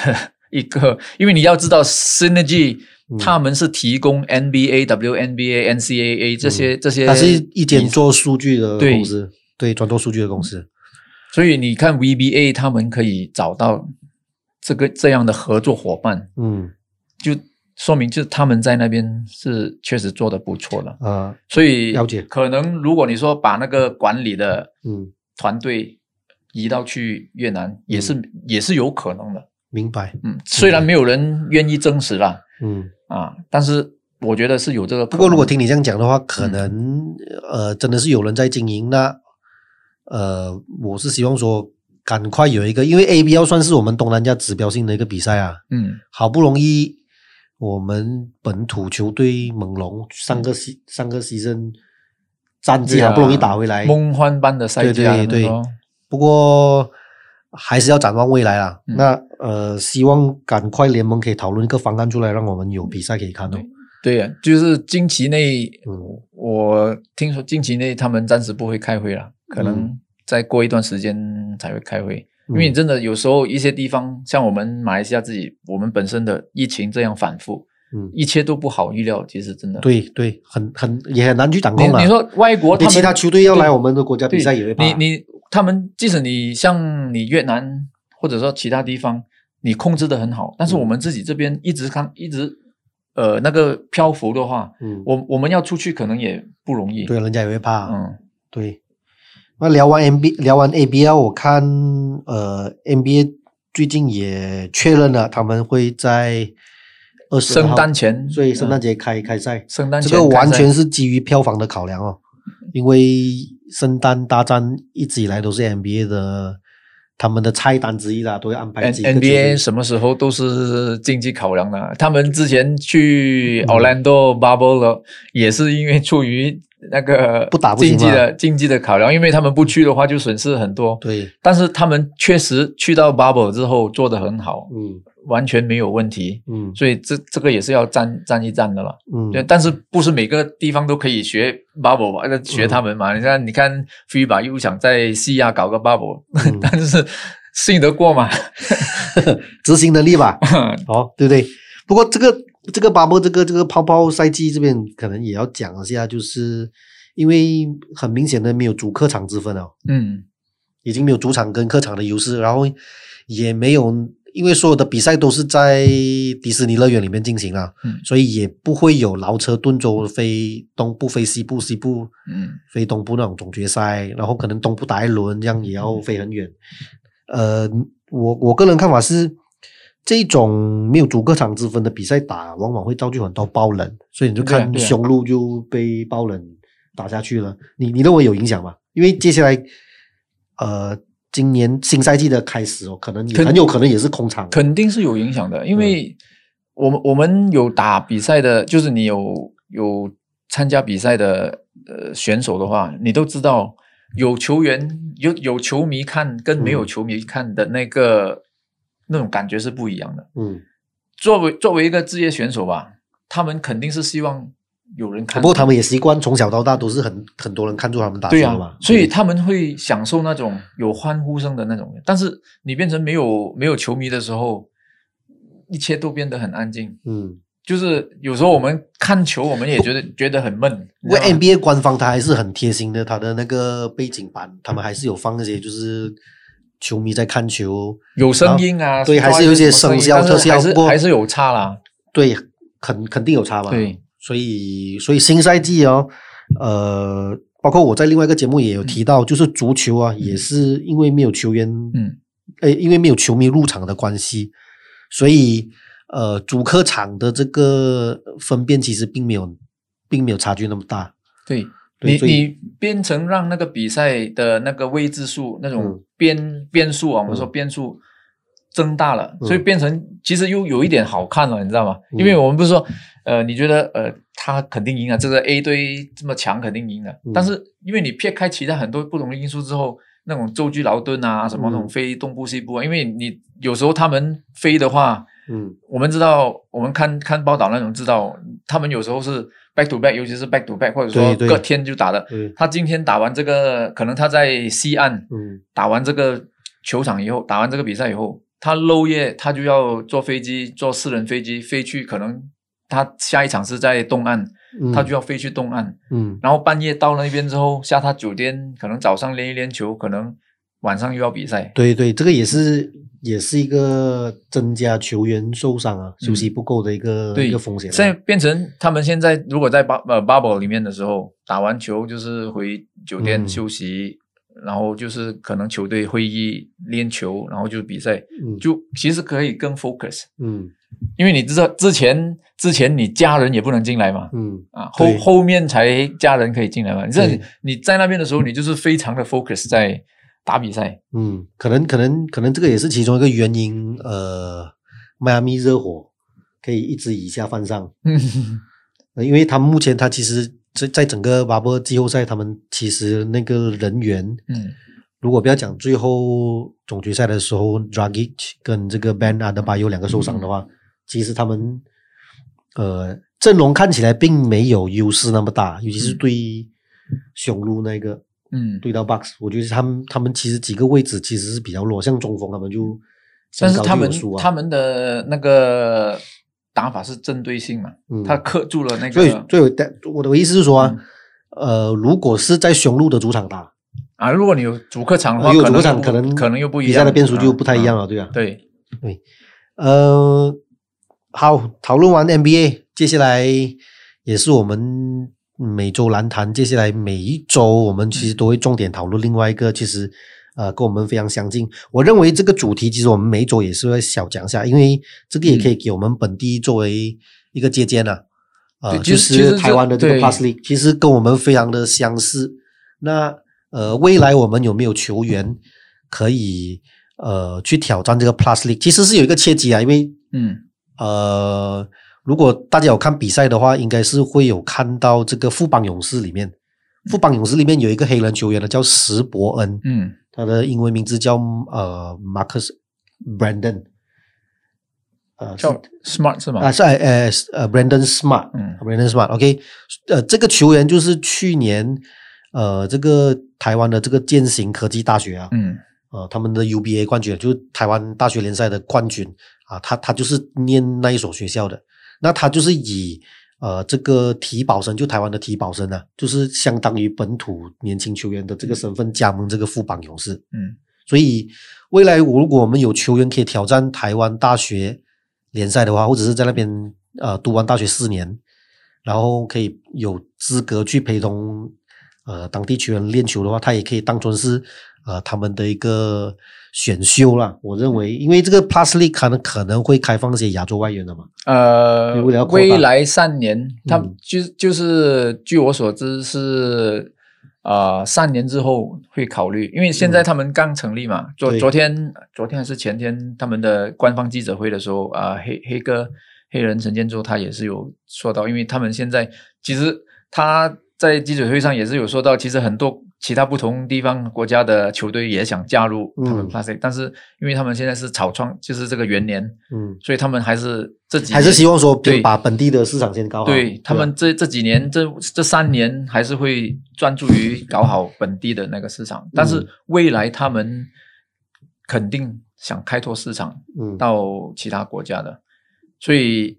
一个，因为你要知道 Synergy 嗯他们是提供 NBA、WNBA、NCAA 这些、这些，它是一间做数据的公司，对，专做数据的公司。所以你看 VBA 他们可以找到这个这样的合作伙伴，嗯就说明就是他们在那边是确实做的不错了。啊所以了解可能如果你说把那个管理的嗯，团队移到去越南，也是也是有可能的。明白。嗯，虽然没有人愿意证实啦，嗯啊，但是我觉得是有这个。不过如果听你这样讲的话，可能、呃真的是有人在经营。那呃，我是希望说赶快有一个，因为 ABL 算是我们东南亚指标性的一个比赛啊，嗯好不容易我们本土球队猛龙上个西上个西阵战绩好不容易打回来，梦幻般的赛对对对不过还是要展望未来啦。嗯那呃，希望赶快联盟可以讨论一个方案出来，让我们有比赛可以看哦。对呀、就是近期内，嗯我听说近期内他们暂时不会开会了，可能嗯再过一段时间才会开会。因嗯为你真的有时候一些地方，像我们马来西亚自己，我们本身的疫情这样反复，嗯，一切都不好预料。其实真的，对对，很很也很难去掌你控啦。你说外国他其他球队要来我们的国家比赛也会怕。你你他们即使你像你越南或者说其他地方，你控制的很好，但是嗯我们自己这边一直看一直呃那个漂浮的话，嗯，我我们要出去可能也不容易。对，人家也会怕。嗯，对。那聊完 NBA，聊完 ABL，我看呃 NBA 最近也确认了，他们会在二十圣诞前，所以圣诞嗯节开、开赛。圣诞这个完全是基于票房的考量哦，因为圣诞大战一直以来都是 NBA 的他们的菜单之一啦，都要安排几个 NBA 什么时候都是经济考量的。他们之前去嗯 Orlando Bubble 了，也是因为出于那个不打不行经济的经济的考量，因为他们不去的话就损失很多。对，但是他们确实去到 Bubble 之后做得很好，嗯完全没有问题。嗯所以这这个也是要站站一站的了。嗯，对，但是不是每个地方都可以学 bubble 吧？那学他们嘛？你看，你看 FIBA 又想在西亚搞个 bubble，、嗯 [laughs] 但是信得过吗？[laughs] 执行能力吧，[laughs] 好，对不对？不过这个这个巴波这个这个泡泡赛季这边可能也要讲一下，就是因为很明显的没有主客场之分哦，嗯已经没有主场跟客场的优势，然后也没有，因为所有的比赛都是在迪士尼乐园里面进行啊，嗯。所以也不会有劳车顿州飞东部飞西部，西部嗯。飞东部那种总决赛，然后可能东部打一轮，这样也要飞很远。呃，我我个人看法是，这种没有主客场之分的比赛打，往往会造就很多爆冷，所以你就看雄鹿就被爆冷打下去了。你你认为有影响吗？因为接下来，呃，今年新赛季的开始哦，可能也很有可能也是空场。肯定是有影响的，因为我们我们有打比赛的，就是你有有参加比赛的呃选手的话，你都知道有球员有有球迷看跟没有嗯球迷看的那个、那种感觉是不一样的。嗯，作为作为一个职业选手吧，他们肯定是希望有人看。不过他们也习惯从小到大都是很很多人看住他们打球嘛啊，，所以他们会享受那种有欢呼声的那种。但是你变成没有没有球迷的时候，一切都变得很安静。嗯。就是有时候我们看球，我们也觉得觉得很闷。你不过知道吗 NBA 官方他还是很贴心的，他的那个背景板，他们还是有放那些就是球迷在看球，有声音啊，对还是有一些什么声效但是还是特效不过还是有差啦。对，肯肯定有差嘛。对，所以所以新赛季哦，呃，包括我在另外一个节目也有提到，就是足球啊，也是因为没有球员，嗯，呃，因为没有球迷入场的关系，所以呃，主客场的这个分辨其实并没有，并没有差距那么大。对。你你变成让那个比赛的那个未知数那种嗯。变变数啊，我们说嗯。变数增大了，嗯。所以变成其实又有一点好看了，你知道吗？嗯。因为我们不是说呃，你觉得呃他肯定赢了，这个 A 队这么强肯定赢了，嗯。但是因为你撇开其他很多不同的因素之后，那种舟车劳顿啊，什么那种嗯。飞东部西部啊，因为你有时候他们飞的话。嗯。我们知道，我们看看报道那种知道，他们有时候是 back to back，尤其是 back to back，或者说隔天就打的。对，他今天打完这个，可能他在西岸嗯。打完这个球场以后，打完这个比赛以后，他漏夜他就要坐飞机，坐私人飞机飞去，可能他下一场是在东岸，嗯，他就要飞去东岸，嗯。然后半夜到那边之后下他酒店，可能早上练一练球，可能晚上又要比赛。对对，这个也是也是一个增加球员受伤啊、休息不够的一个、对一个风险啊。现在变成他们现在如果在巴呃 bubble 里面的时候，打完球就是回酒店嗯。休息，然后就是可能球队会议练球，然后就比赛，嗯。就其实可以更 focus。嗯。因为你知道之前之前你家人也不能进来嘛，嗯。啊，后后面才家人可以进来嘛。你这对。你在那边的时候，你就是非常的 focus 在打比赛。嗯，可能可能可能这个也是其中一个原因。呃，迈阿密热火可以一直以下犯上，嗯 [laughs] 呃因为他们目前他其实在在整个巴波季后赛，他们其实那个人员，嗯如果不要讲最后总决赛的时候，Dragic 跟这个 Ben Adebayo 两个受伤的话，其实他们呃阵容看起来并没有优势那么大，尤其是对雄鹿那个嗯，对到 Bucks，我觉得他们他们其实几个位置其实是比较弱，像中锋他们就但是他们他们的那个打法是针对性嘛，嗯他克住了那所以个所以我的我的意思是说啊，嗯呃，如果是在雄鹿的主场打，啊，如果你有主客场的话，有主客场可能可能又不一样，比赛的变数就不太一样啊。了，对啊对。对，呃，好，讨论完 NBA，接下来也是我们每周篮坛，接下来每一周我们其实都会重点讨论另外一个，其实呃跟我们非常相近。我认为这个主题其实我们每一周也是会小讲一下，因为这个也可以给我们本地作为一个借鉴啊。呃，就是台湾的这个 Plus League，其实跟我们非常的相似。那呃，未来我们有没有球员可以呃去挑战这个 Plus League？其实是有一个契机啊，因为嗯呃，如果大家有看比赛的话，应该是会有看到这个富邦勇士里面，富邦勇士里面有一个黑人球员呢，叫石伯恩，嗯。他的英文名字叫呃 Marcus Brandon，呃，叫 smart 是吗？啊，是呃呃呃 Brandon Smart，嗯。Brandon Smart，OK，、呃，这个球员就是去年呃这个台湾的这个建行科技大学啊，嗯。呃他们的 UBA 冠军，就是台湾大学联赛的冠军啊，他他就是念那一所学校的，那他就是以呃这个体保生，就台湾的体保生啊，就是相当于本土年轻球员的这个身份加盟这个副榜勇士，嗯。所以未来如果我们有球员可以挑战台湾大学联赛的话，或者是在那边呃读完大学四年，然后可以有资格去陪同呃当地球员练球的话，他也可以当成是呃他们的一个选修啦。我认为，因为这个 Plus League 可能可能会开放一些亚洲外援的嘛。呃未来三年，他嗯就就是据我所知是呃三年之后会考虑，因为现在他们刚成立嘛。昨昨天昨天还是前天他们的官方记者会的时候啊、黑黑哥黑人陈建州他也是有说到，因为他们现在其实他在记者会上也是有说到，其实很多其他不同地方国家的球队也想加入他们嗯 Plus，、League，但是因为他们现在是草创，就是这个元年。嗯，所以他们还是这几年还是希望说对。把本地的市场先搞好。对他们这这几年这这三年还是会专注于搞好本地的那个市场，但嗯是未来他们肯定想开拓市场嗯。到其他国家的，所以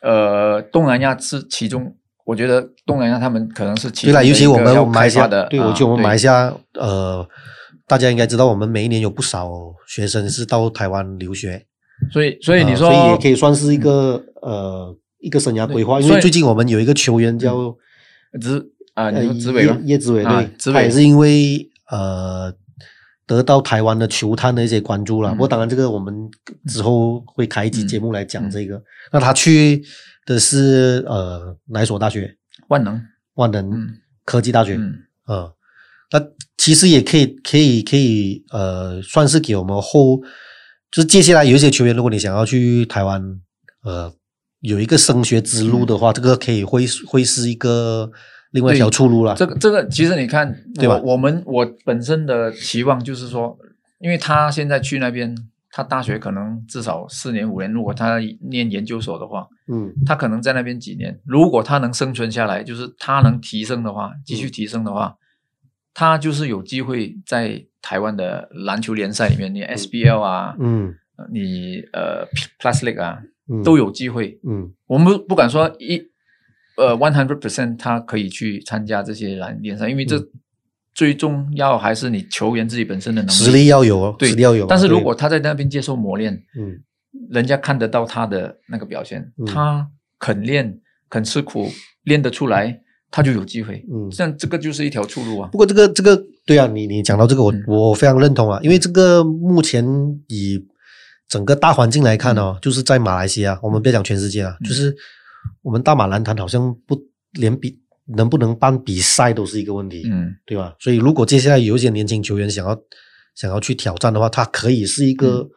呃，东南亚是其中，我觉得东南亚他们可能是其对啦，中的尤其我们马来西亚的，对，我啊觉得我们马来对西亚，呃，大家应该知道，我们每一年有不少学生是到台湾留学，所以所以你呃说，所以也可以算是一个、呃一个生涯规划。因为最近我们有一个球员叫、子啊，呃你说子伟吗？叶叶子伟，啊对，子伟他也是因为呃得到台湾的球探的一些关注了。嗯不过当然，这个我们之后会开一集嗯节目来讲嗯这个。那他去的是呃哪一所大学？万能，万能嗯科技大学。嗯呃，那其实也可以，可以，可以，呃，算是给我们后，就是接下来有一些球员，如果你想要去台湾，呃，有一个升学之路的话，这个可以会会是一个另外一条出路了。这个这个，其实你看，对吧我我们我本身的期望就是说，因为他现在去那边，他大学可能至少四年五年，如果他念研究所的话，嗯。他可能在那边几年，如果他能生存下来，就是他能提升的话，继续提升的话，他就是有机会在台湾的篮球联赛里面，你 SBL 啊，嗯。你呃 Plus League 啊，嗯，都有机会。嗯。我们不不敢说一呃 one hundred percent 他可以去参加这些篮联赛，因为这嗯最重要还是你球员自己本身的能力。实力要有哦，对实力要有啊。但是如果他在那边接受磨练，嗯。人家看得到他的那个表现，嗯。他肯练肯吃苦，练得出来，他就有机会。嗯，像这个就是一条出路啊。不过这个这个对啊，你你讲到这个我，嗯。我非常认同啊，因为这个目前以整个大环境来看哦，就是在马来西亚，我们别讲全世界啊，嗯。就是我们大马篮坛好像不连比能不能办比赛都是一个问题，嗯对吧？所以如果接下来有一些年轻球员想要想要去挑战的话，他可以是一个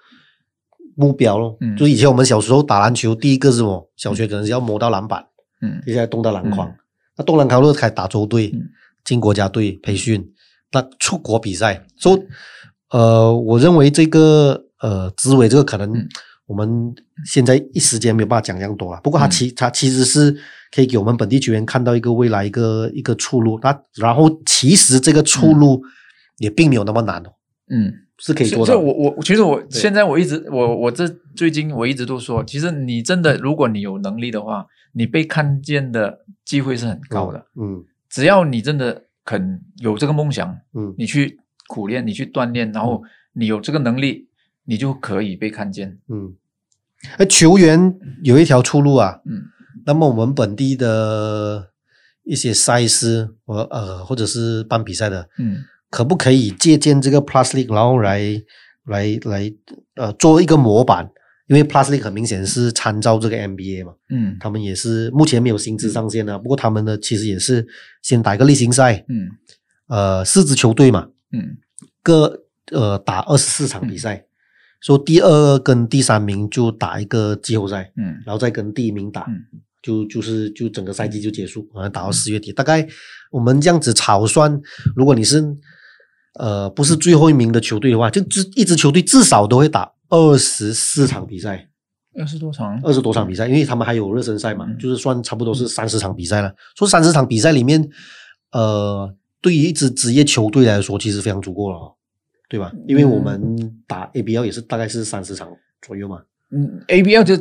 目标咯。嗯就是以前我们小时候打篮球，第一个是什么？小学可能是要摸到篮板，嗯接下来动到篮筐。嗯那动篮筐如果开始打州队、嗯进国家队培训，那出国比赛，所以呃，我认为这个呃，资伟这个可能嗯我们现在一时间没有办法讲这样多了。不过他嗯其他其实是可以给我们本地球员看到一个未来一个一个出路。那然后其实这个出路也并没有那么难哦，嗯，是可以做到。我我其实我对现在我一直我我这最近我一直都说，其实你真的如果你有能力的话，你被看见的机会是很高的。嗯只要你真的肯有这个梦想，嗯你去苦练，你去锻炼，然后你有这个能力，你就可以被看见。嗯，而球员有一条出路啊。嗯那么我们本地的一些赛事，或呃或者是办比赛的，嗯可不可以借鉴这个 Plus League，然后来来来呃做一个模板？因为 Plus League 很明显是参照这个 NBA 嘛，嗯他们也是目前没有薪资上限啊，不过他们呢其实也是先打一个例行赛，嗯呃四支球队嘛，嗯各呃打二十四场比赛，说第二跟第三名就打一个季后赛，嗯。然后再跟第一名打，嗯。就就是就整个赛季就结束，好像打到四月底。大概我们这样子草算，如果你是呃不是最后一名的球队的话，就至一支球队至少都会打二十四场比赛，二十多场，二十多场比赛，因为他们还有热身赛嘛，嗯。就是算差不多是三十场比赛了。说三十场比赛里面，呃，对于一支职业球队来说，其实非常足够了哦，对吧？因为我们打 ABL 也是大概是三十场左右嘛。嗯，ABL 就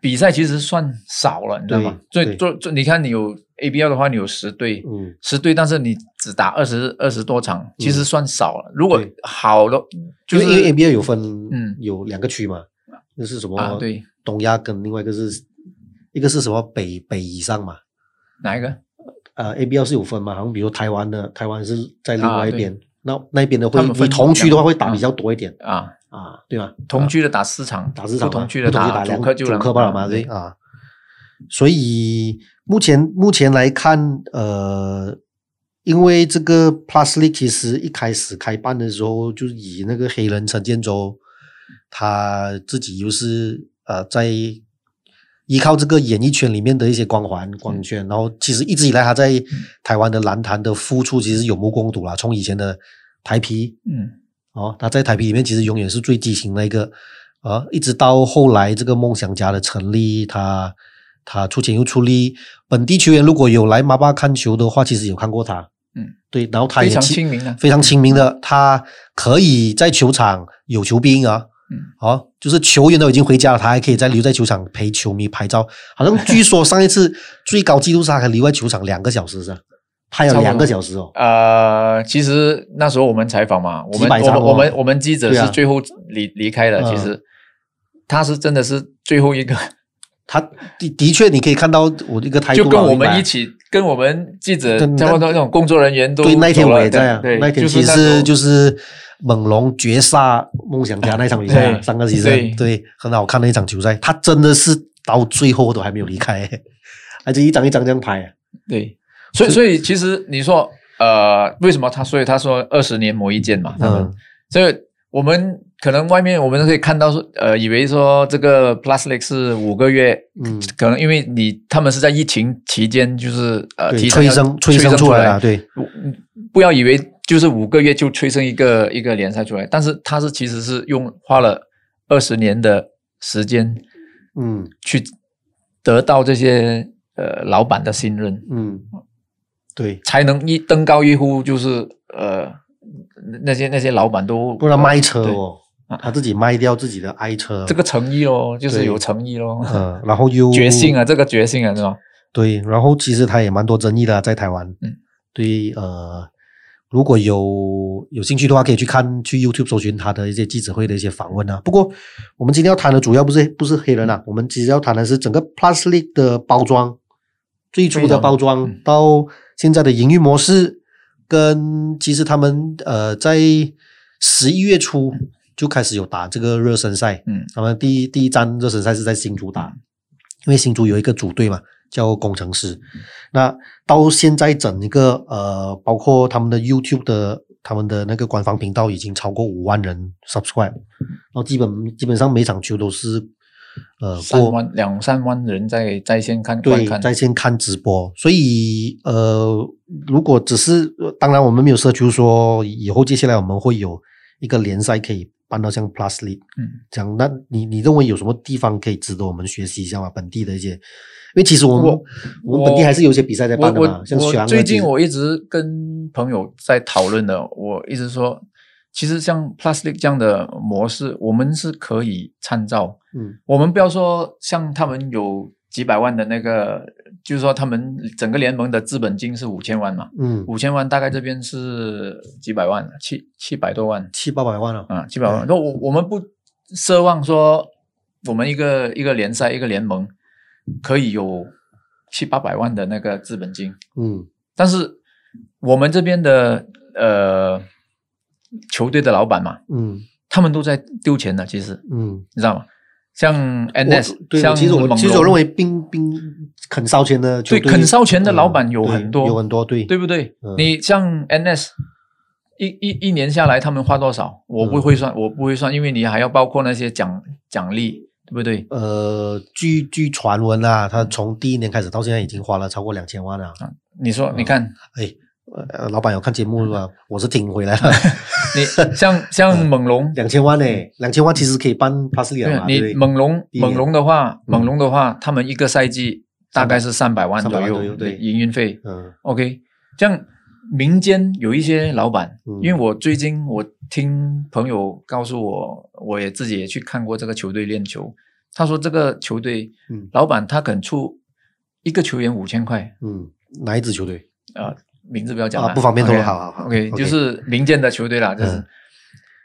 比赛其实算少了，你知道吗？所对以做做，你看你有 ABL 的话，你有十队，嗯，十队，但是你只打二十二十多场，其实算少了。如果好的，就是因为 ABL 有分，嗯有两个区嘛，那是什么啊对东亚跟另外一个是一个是什么北北以上嘛，哪一个？呃，ABL 是有分嘛，好像比如台湾的台湾是在另外一啊边，那那边的会你同区的话会打比较多一点啊，啊，对吧？同区的打四场，打四场同区的打两主客就两主客罢了嘛，对对啊。所以目前目前来看，呃，因为这个 Plus League 其实一开始开办的时候，就是以那个黑人陈建州，他自己又是呃在依靠这个演艺圈里面的一些光环光圈，然后其实一直以来他在台湾的篮坛的付出其实有目共睹啦，从以前的台皮，嗯。哦，他在台皮里面其实永远是最激情的一个啊，一直到后来这个梦想家的成立，他他出钱又出力，本地球员如果有来马巴看球的话，其实有看过他，嗯，对，然后他也非常亲亲民的。非常亲民的，他可以在球场有球兵啊。嗯，哦，就是球员都已经回家了，他还可以再留在球场陪球迷拍照。好像据说上一次最高纪录是他还留在球场两个小时是吧？拍了两个小时哦。呃，其实那时候我们采访嘛，我们我们我们我们记者是最后离离开的，嗯其实他是真的是最后一个，他的的确，你可以看到我这个态度，就跟我们一起，跟我们记者跟差不多那种工作人员都对，那一天我也在啊，对，那天就是其实就是猛龙绝杀梦想家那场比赛啊，对上个季对，对，很好看的一场球赛，他真的是到最后都还没有离开，[laughs] 而且一张一张这样拍啊，对，所以所以其实你说呃，为什么他所以他说二十年磨一剑嘛，他们、嗯。所以我们可能外面我们可以看到说呃，以为说这个 League 是五个月，嗯，可能因为你他们是在疫情期间就是呃，催生催生出来。了，对，不嗯不要以为就是五个月就催生一个一个联赛出来，但是他是其实是用花了二十年的时间嗯。去得到这些呃老板的信任，嗯，对，才能一登高一呼，就是呃那些那些老板都不能卖车对。哦，他自己卖掉自己的爱车，这个诚意咯，就是有诚意咯，嗯，[laughs] 然后又决心啊，这个决心啊，是吧？对，然后其实他也蛮多争议的啊、在台湾。嗯，对，呃，如果有有兴趣的话，可以去看去 YouTube 搜寻他的一些记者会的一些访问啊。不过我们今天要谈的主要不是不是黑人啊，我们其实要谈的是整个 Plus League 的包装，最初的包装嗯。到现在的营运模式，跟其实他们呃在十一月初就开始有打这个热身赛。嗯。他们第一第一站热身赛是在新竹打，因为新竹有一个组队嘛，叫工程师。那到现在整一个呃，包括他们的 YouTube 的他们的那个官方频道已经超过五万人 subscribe，然后基本基本上每场球都是呃过三万两三万人在在线看对，在线看直播，所以呃，如果只是呃当然我们没有奢求说以后接下来我们会有一个联赛可以搬到像 Plus League 嗯这样，那你你认为有什么地方可以值得我们学习一下吗？本地的一些，因为其实我们我我们本地还是有一些比赛在办的嘛，我我最近我我一直跟朋友在讨论的，我一直说，其实像 Plastic 这样的模式，我们是可以参照。嗯我们不要说像他们有几百万的那个，就是说他们整个联盟的资本金是五千万嘛，嗯。五千万大概这边是几百万，七七百多万。七八百万。了，啊，七百万。那我我们不奢望说我们一个一个联赛一个联盟可以有七八百万的那个资本金，嗯。但是我们这边的呃球队的老板嘛，嗯。他们都在丢钱的，其实嗯。你知道吗？像 NS，对，像其实我其实我认为冰冰肯烧钱的对队肯烧钱的老板有很多有很多对对不对？嗯你像 NS 一一一年下来，他们花多少？我不嗯会算，我不会算，因为你还要包括那些奖奖励，对不对？呃，据据传闻啊，他从第一年开始到现在已经花了超过两千万了。你说，嗯你看，哎，呃，老板有看节目吧？我是听回来了，[laughs] 你像 [laughs] 像猛龙，两千万呢，两千万其实可以办 Plus 对了嘛，你？猛龙猛龙的话，嗯猛龙的话，他们一个赛季大概是三百万左右右对营运费。嗯 OK，这样民间有一些老板，嗯因为我最近我听朋友告诉我，我也自己也去看过这个球队练球，他说这个球队嗯老板他肯出一个球员五千块，嗯，哪一支球队？呃，名字不要讲了，啊不方便透露好好好 OK，OK。就是民间的球队啦，就是嗯。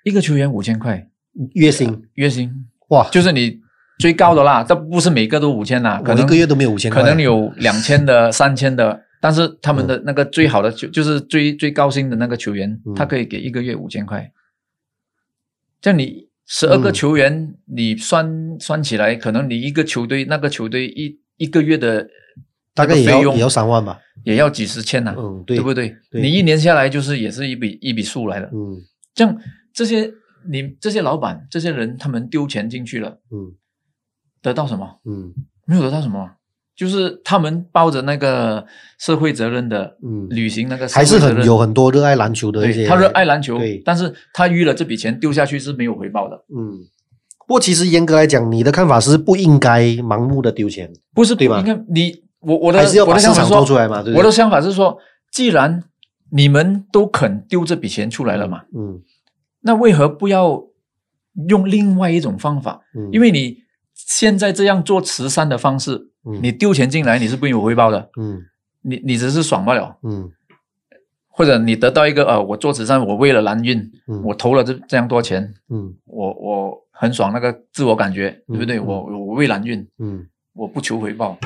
一个球员五千块。月薪。月薪，哇，就是你最高的啦，这不是每个都五千啦，可能我一个月都没有五千块，可能有两千的、三千的，但是他们的那个最好的就就是最最高薪的那个球员，嗯。他可以给一个月五千块。这样你十二个嗯。球员，你算算起来，可能你一个球队那个球队一一个月的大概也要也要三万吧？也要几十千呐、嗯，对对不对？对。你一年下来就是也是一笔一笔数来的。嗯。这样这些你这些老板这些人，他们丢钱进去了，嗯。得到什么？嗯。没有得到什么，就是他们抱着那个社会责任的嗯，履行那个社还是很有很多热爱篮球的一些，对他热爱篮球对，但是他淤了这笔钱丢下去是没有回报的，嗯，不过其实严格来讲，你的看法是不应该盲目的丢钱，不是对吧？应该你我我的我的想法说出来嘛，对对？我的想法是说，既然你们都肯丢这笔钱出来了嘛，嗯那为何不要用另外一种方法？嗯，因为你现在这样做慈善的方式，嗯你丢钱进来你是不有回报的，嗯你你只是爽不了，嗯或者你得到一个呃，我做慈善，我为了蓝运，嗯我投了这这样多钱，嗯我我很爽那个自我感觉，对不对？嗯我我为蓝运，嗯我不求回报。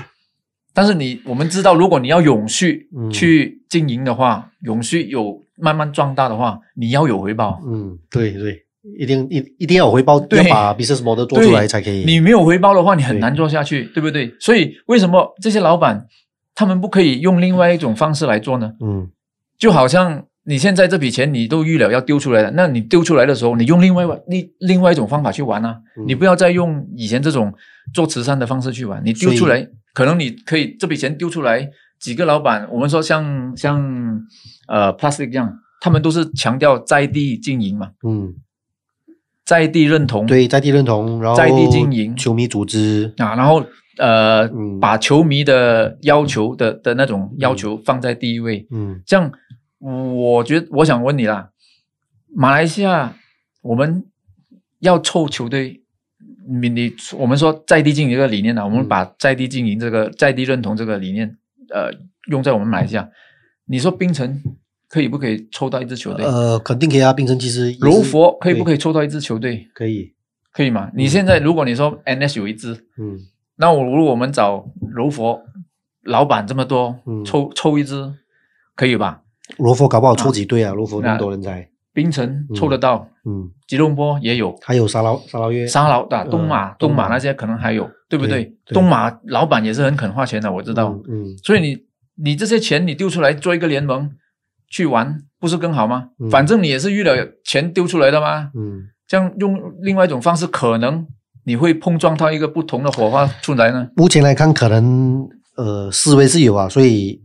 但是你我们知道，如果你要永续嗯去经营的话，永续有慢慢壮大的话，你要有回报。嗯，对对，一定一一定要有回报，对要把 business model 做出来才可以。你没有回报的话，你很难做下去，对不对？所以为什么这些老板他们不可以用另外一种方式来做呢？嗯就好像你现在这笔钱你都预了要丢出来了，那你丢出来的时候，你用另外另另外一种方法去玩啊，嗯你不要再用以前这种做慈善的方式去玩，你丢出来，可能你可以这笔钱丢出来，几个老板，我们说像像呃 Plastic 这样，他们都是强调在地经营嘛，嗯，在地认同，对，在地认同，然后在地经营。球迷组织，啊，然后呃，嗯。把球迷的要求的的那种要求放在第一位，嗯。这样，我觉得我想问你啦，马来西亚我们要凑球队，你你我们说在地经营这个理念呢、我们嗯把在地经营这个在地认同这个理念，呃，用在我们马来西亚，你说冰城可以不可以抽到一支球队？呃，肯定可以啊。冰城其实柔佛可以不可以？抽到一支球队？可以，可以吗？你现在如果你说 NS 有一支，嗯那我如果我们找柔佛老板这么多，嗯抽抽一支可以吧？柔佛搞不好抽几队啊？罗佛那么多人才，槟城抽得到，嗯，吉隆坡也有，还有沙捞沙捞越，沙劳的呃东马、东马那些可能还有，对不对？东马老板也是很肯花钱的，我知道。嗯嗯所以你你这些钱你丢出来做一个联盟去玩，不是更好吗？嗯反正你也是预了钱丢出来的嘛。嗯，这样用另外一种方式，可能你会碰撞到一个不同的火花出来呢。目前来看，可能呃思维是有啊，所以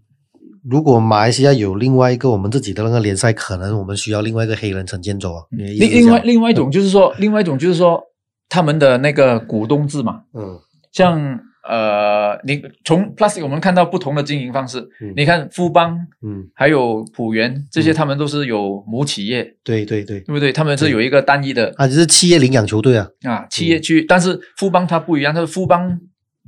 如果马来西亚有另外一个我们自己的那个联赛，可能我们需要另外一个黑人陈建州啊。另另外另外一种就是说，另外一种就是说他们的那个股东制嘛，嗯。像呃，你从 Plus 我们看到不同的经营方式，嗯。你看富邦嗯，还有浦原这些，嗯他们都是有母企业，对对对，对不对？他们是有一个单一的啊，就是企业领养球队啊。啊企业去，但是富邦它不一样，它是富邦。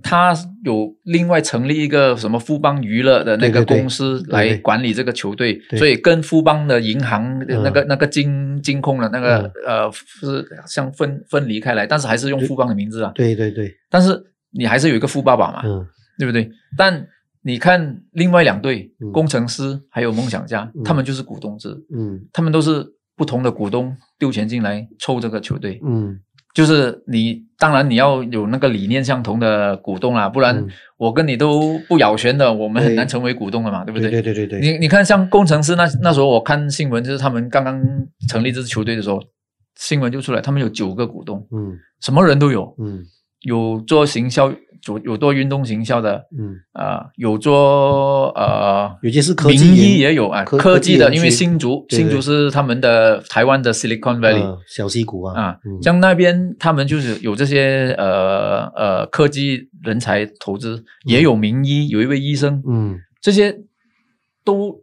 它有另外成立一个什么富邦娱乐的那个公司来管理这个球队，对所以跟富邦的银行那个、那个金金控的那个、呃是像分分离开来，但是还是用富邦的名字啊。对对对，但是你还是有一个富爸爸嘛，嗯。对不对？但你看另外两队，嗯。工程师还有梦想家，嗯。他们就是股东制，嗯。他们都是不同的股东丢钱进来凑这个球队。嗯就是你，当然你要有那个理念相同的股东啦，不然嗯。我跟你都不咬弦的，我们很难成为股东的嘛，对不对？对？对对对对，你你看，像工程师那那时候我看新闻，就是他们刚刚成立这支球队的时候，新闻就出来，他们有九个股东，嗯。什么人都有，嗯。有做行销，有有做运动行销的，嗯，啊、有做呃有些是科技名医也有啊，科科技的，因为新竹新竹是他们的台湾的 Silicon Valley，、呃小溪谷啊啊，嗯。像那边他们就是有这些呃呃科技人才投资，也有名医，有一位医生，嗯。这些都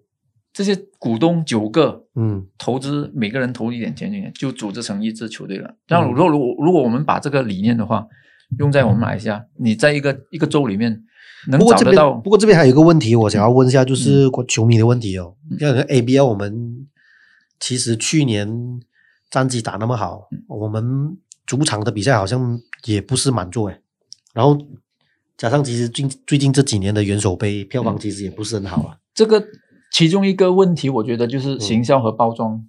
这些股东九个嗯。投资，每个人投一点钱进去，就组织成一支球队了。那嗯如果如果如果我们把这个理念的话，用在我们马来西亚，你在一个一个州里面能不过这边找得到不过这边还有一个问题，我想要问一下，就是球迷的问题哦。嗯像 ABL，我们其实去年战绩打那么好，嗯我们主场的比赛好像也不是满座哎。然后加上其实近最近这几年的元首杯票嗯房其实也不是很好啊。这个其中一个问题，我觉得嗯就是行销和包装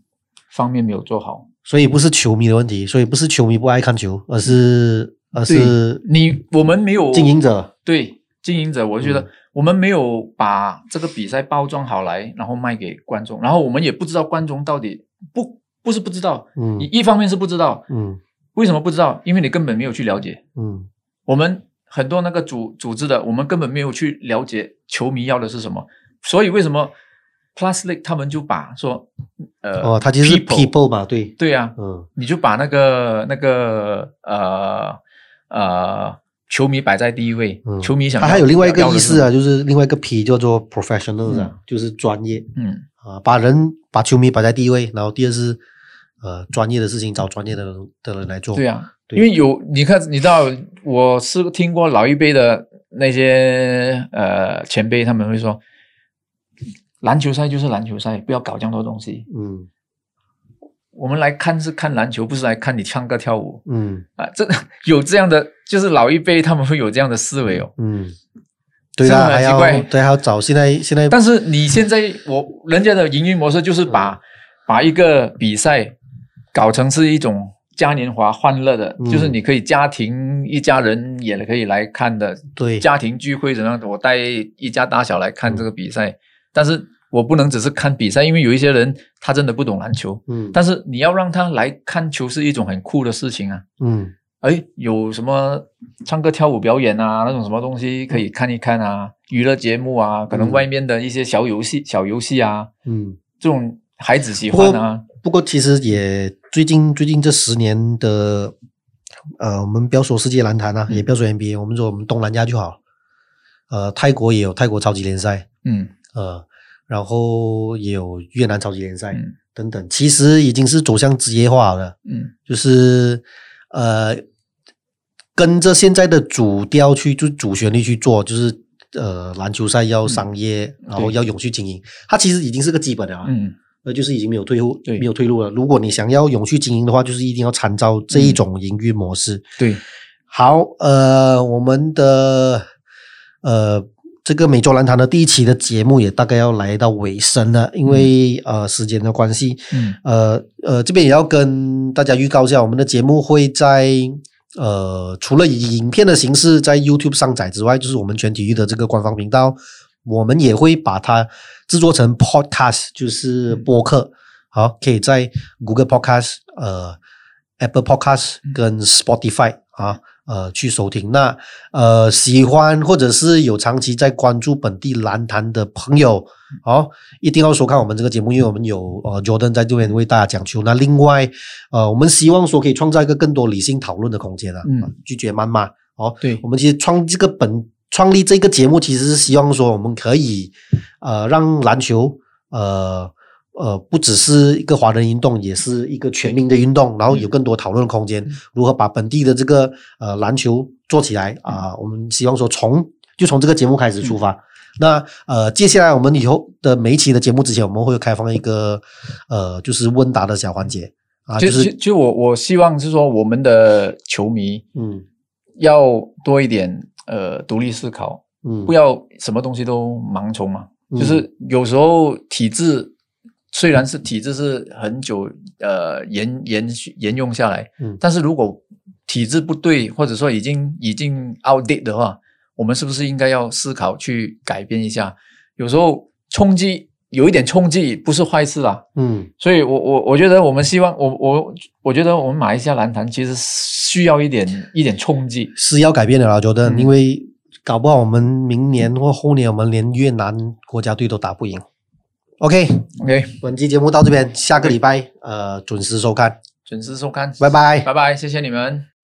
方面没有做好。所以不是球迷的问题，所以不是球迷不爱看球，而是而是你我们没有经营者。对经营者，我觉得嗯。我们没有把这个比赛包装好来，然后卖给观众，然后我们也不知道观众到底不不是不知道，嗯。一一方面是不知道，嗯。为什么不知道？因为你根本没有去了解。嗯。我们很多那个组组织的，我们根本没有去了解球迷要的是什么，所以为什么 League 他们就把说呃哦，他其实是 people 嘛，对，对呀、嗯。你就把那个那个呃呃球迷摆在第一位，嗯，球迷想他还有另外一个意思啊，就是另外一个 P 叫做 professionals 啊，就是专业。嗯。啊，把人把球迷摆在第一位，然后第二是呃专业的事情找专业的人的人来做。对啊，对。因为有你看，你知道我是听过老一辈的那些呃前辈，他们会说，篮球赛就是篮球赛，不要搞这么多东西。嗯我们来看是看篮球，不是来看你唱歌跳舞嗯啊！这 [laughs] 有这样的，就是老一辈他们会有这样的思维哦。嗯，对啊，还要是很奇怪对还要找现在现在但是你现在我人家的营运模式就是把、嗯把一个比赛搞成是一种嘉年华欢乐的，嗯就是你可以家庭一家人也可以来看的，对家庭聚会怎样？我带一家大小来看这个比赛，但是我不能只是看比赛，因为有一些人他真的不懂篮球，嗯但是你要让他来看球是一种很酷的事情啊。嗯哎，有什么唱歌跳舞表演啊，那种什么东西可以看一看啊，娱乐节目啊，可能嗯外面的一些小游戏、小游戏啊，嗯。这种孩子喜欢啊。不过其实也最近最近这十年的，呃，我们不要说世界篮坛啊，嗯也不要说 NBA，我们说我们东南亚就好。呃，泰国也有泰国超级联赛，嗯呃，然后也有越南超级联赛、嗯等等，其实已经是走向职业化了，嗯就是呃，跟着现在的主调去，就主旋律去做，就是呃，篮球赛要商业，然后要永续经营，它其实已经是个基本的啊。嗯那就是已经没有退路，对没有退路了。如果你想要永续经营的话，就是一定要参照这一种营运模式。对，好，呃，我们的呃这个美洲篮坛的第一期的节目也大概要来到尾声了，因为、呃时间的关系，嗯。呃呃这边也要跟大家预告一下，我们的节目会在呃除了以影片的形式在 YouTube 上载之外，就是我们全体育的这个官方频道，我们也会把它制作成 Podcast，就是播客，好，可以在 Google Podcast、呃 Apple Podcast 跟 Spotify 啊。呃，去收听。那呃，喜欢或者是有长期在关注本地篮坛的朋友，好、一定要收看我们这个节目，因为我们有呃 Jordan 在这边为大家讲球。那另外，呃，我们希望说可以创造一个更多理性讨论的空间啊，嗯啊拒绝谩骂。哦，对我们其实创这个本创立这个节目，其实是希望说我们可以呃让篮球呃呃不只是一个华人运动，也是一个全民的运动，然后有更多讨论空间，如何把本地的这个呃篮球做起来啊、我们希望说从就从这个节目开始出发。那呃，接下来我们以后的每一期的节目之前，我们会开放一个呃，就是问答的小环节啊，就就是就就我我希望是说我们的球迷嗯。要多一点呃独立思考，嗯，不要什么东西都盲从嘛。嗯。就是有时候体制虽然是体制是很久呃沿延续沿用下来，嗯但是如果体制不对，或者说已经已经 outdate 的话，我们是不是应该要思考去改变一下？有时候冲击有一点冲击不是坏事啦。嗯所以我我我觉得我们希望我我我觉得我们马来西亚篮坛其实需要一点一点冲击。是要改变的啦，觉得，嗯因为搞不好我们明年或后年我们连越南国家队都打不赢。OK，OK，本期节目到这边，下个礼拜呃准时收看，准时收看，拜拜。拜拜，谢谢你们。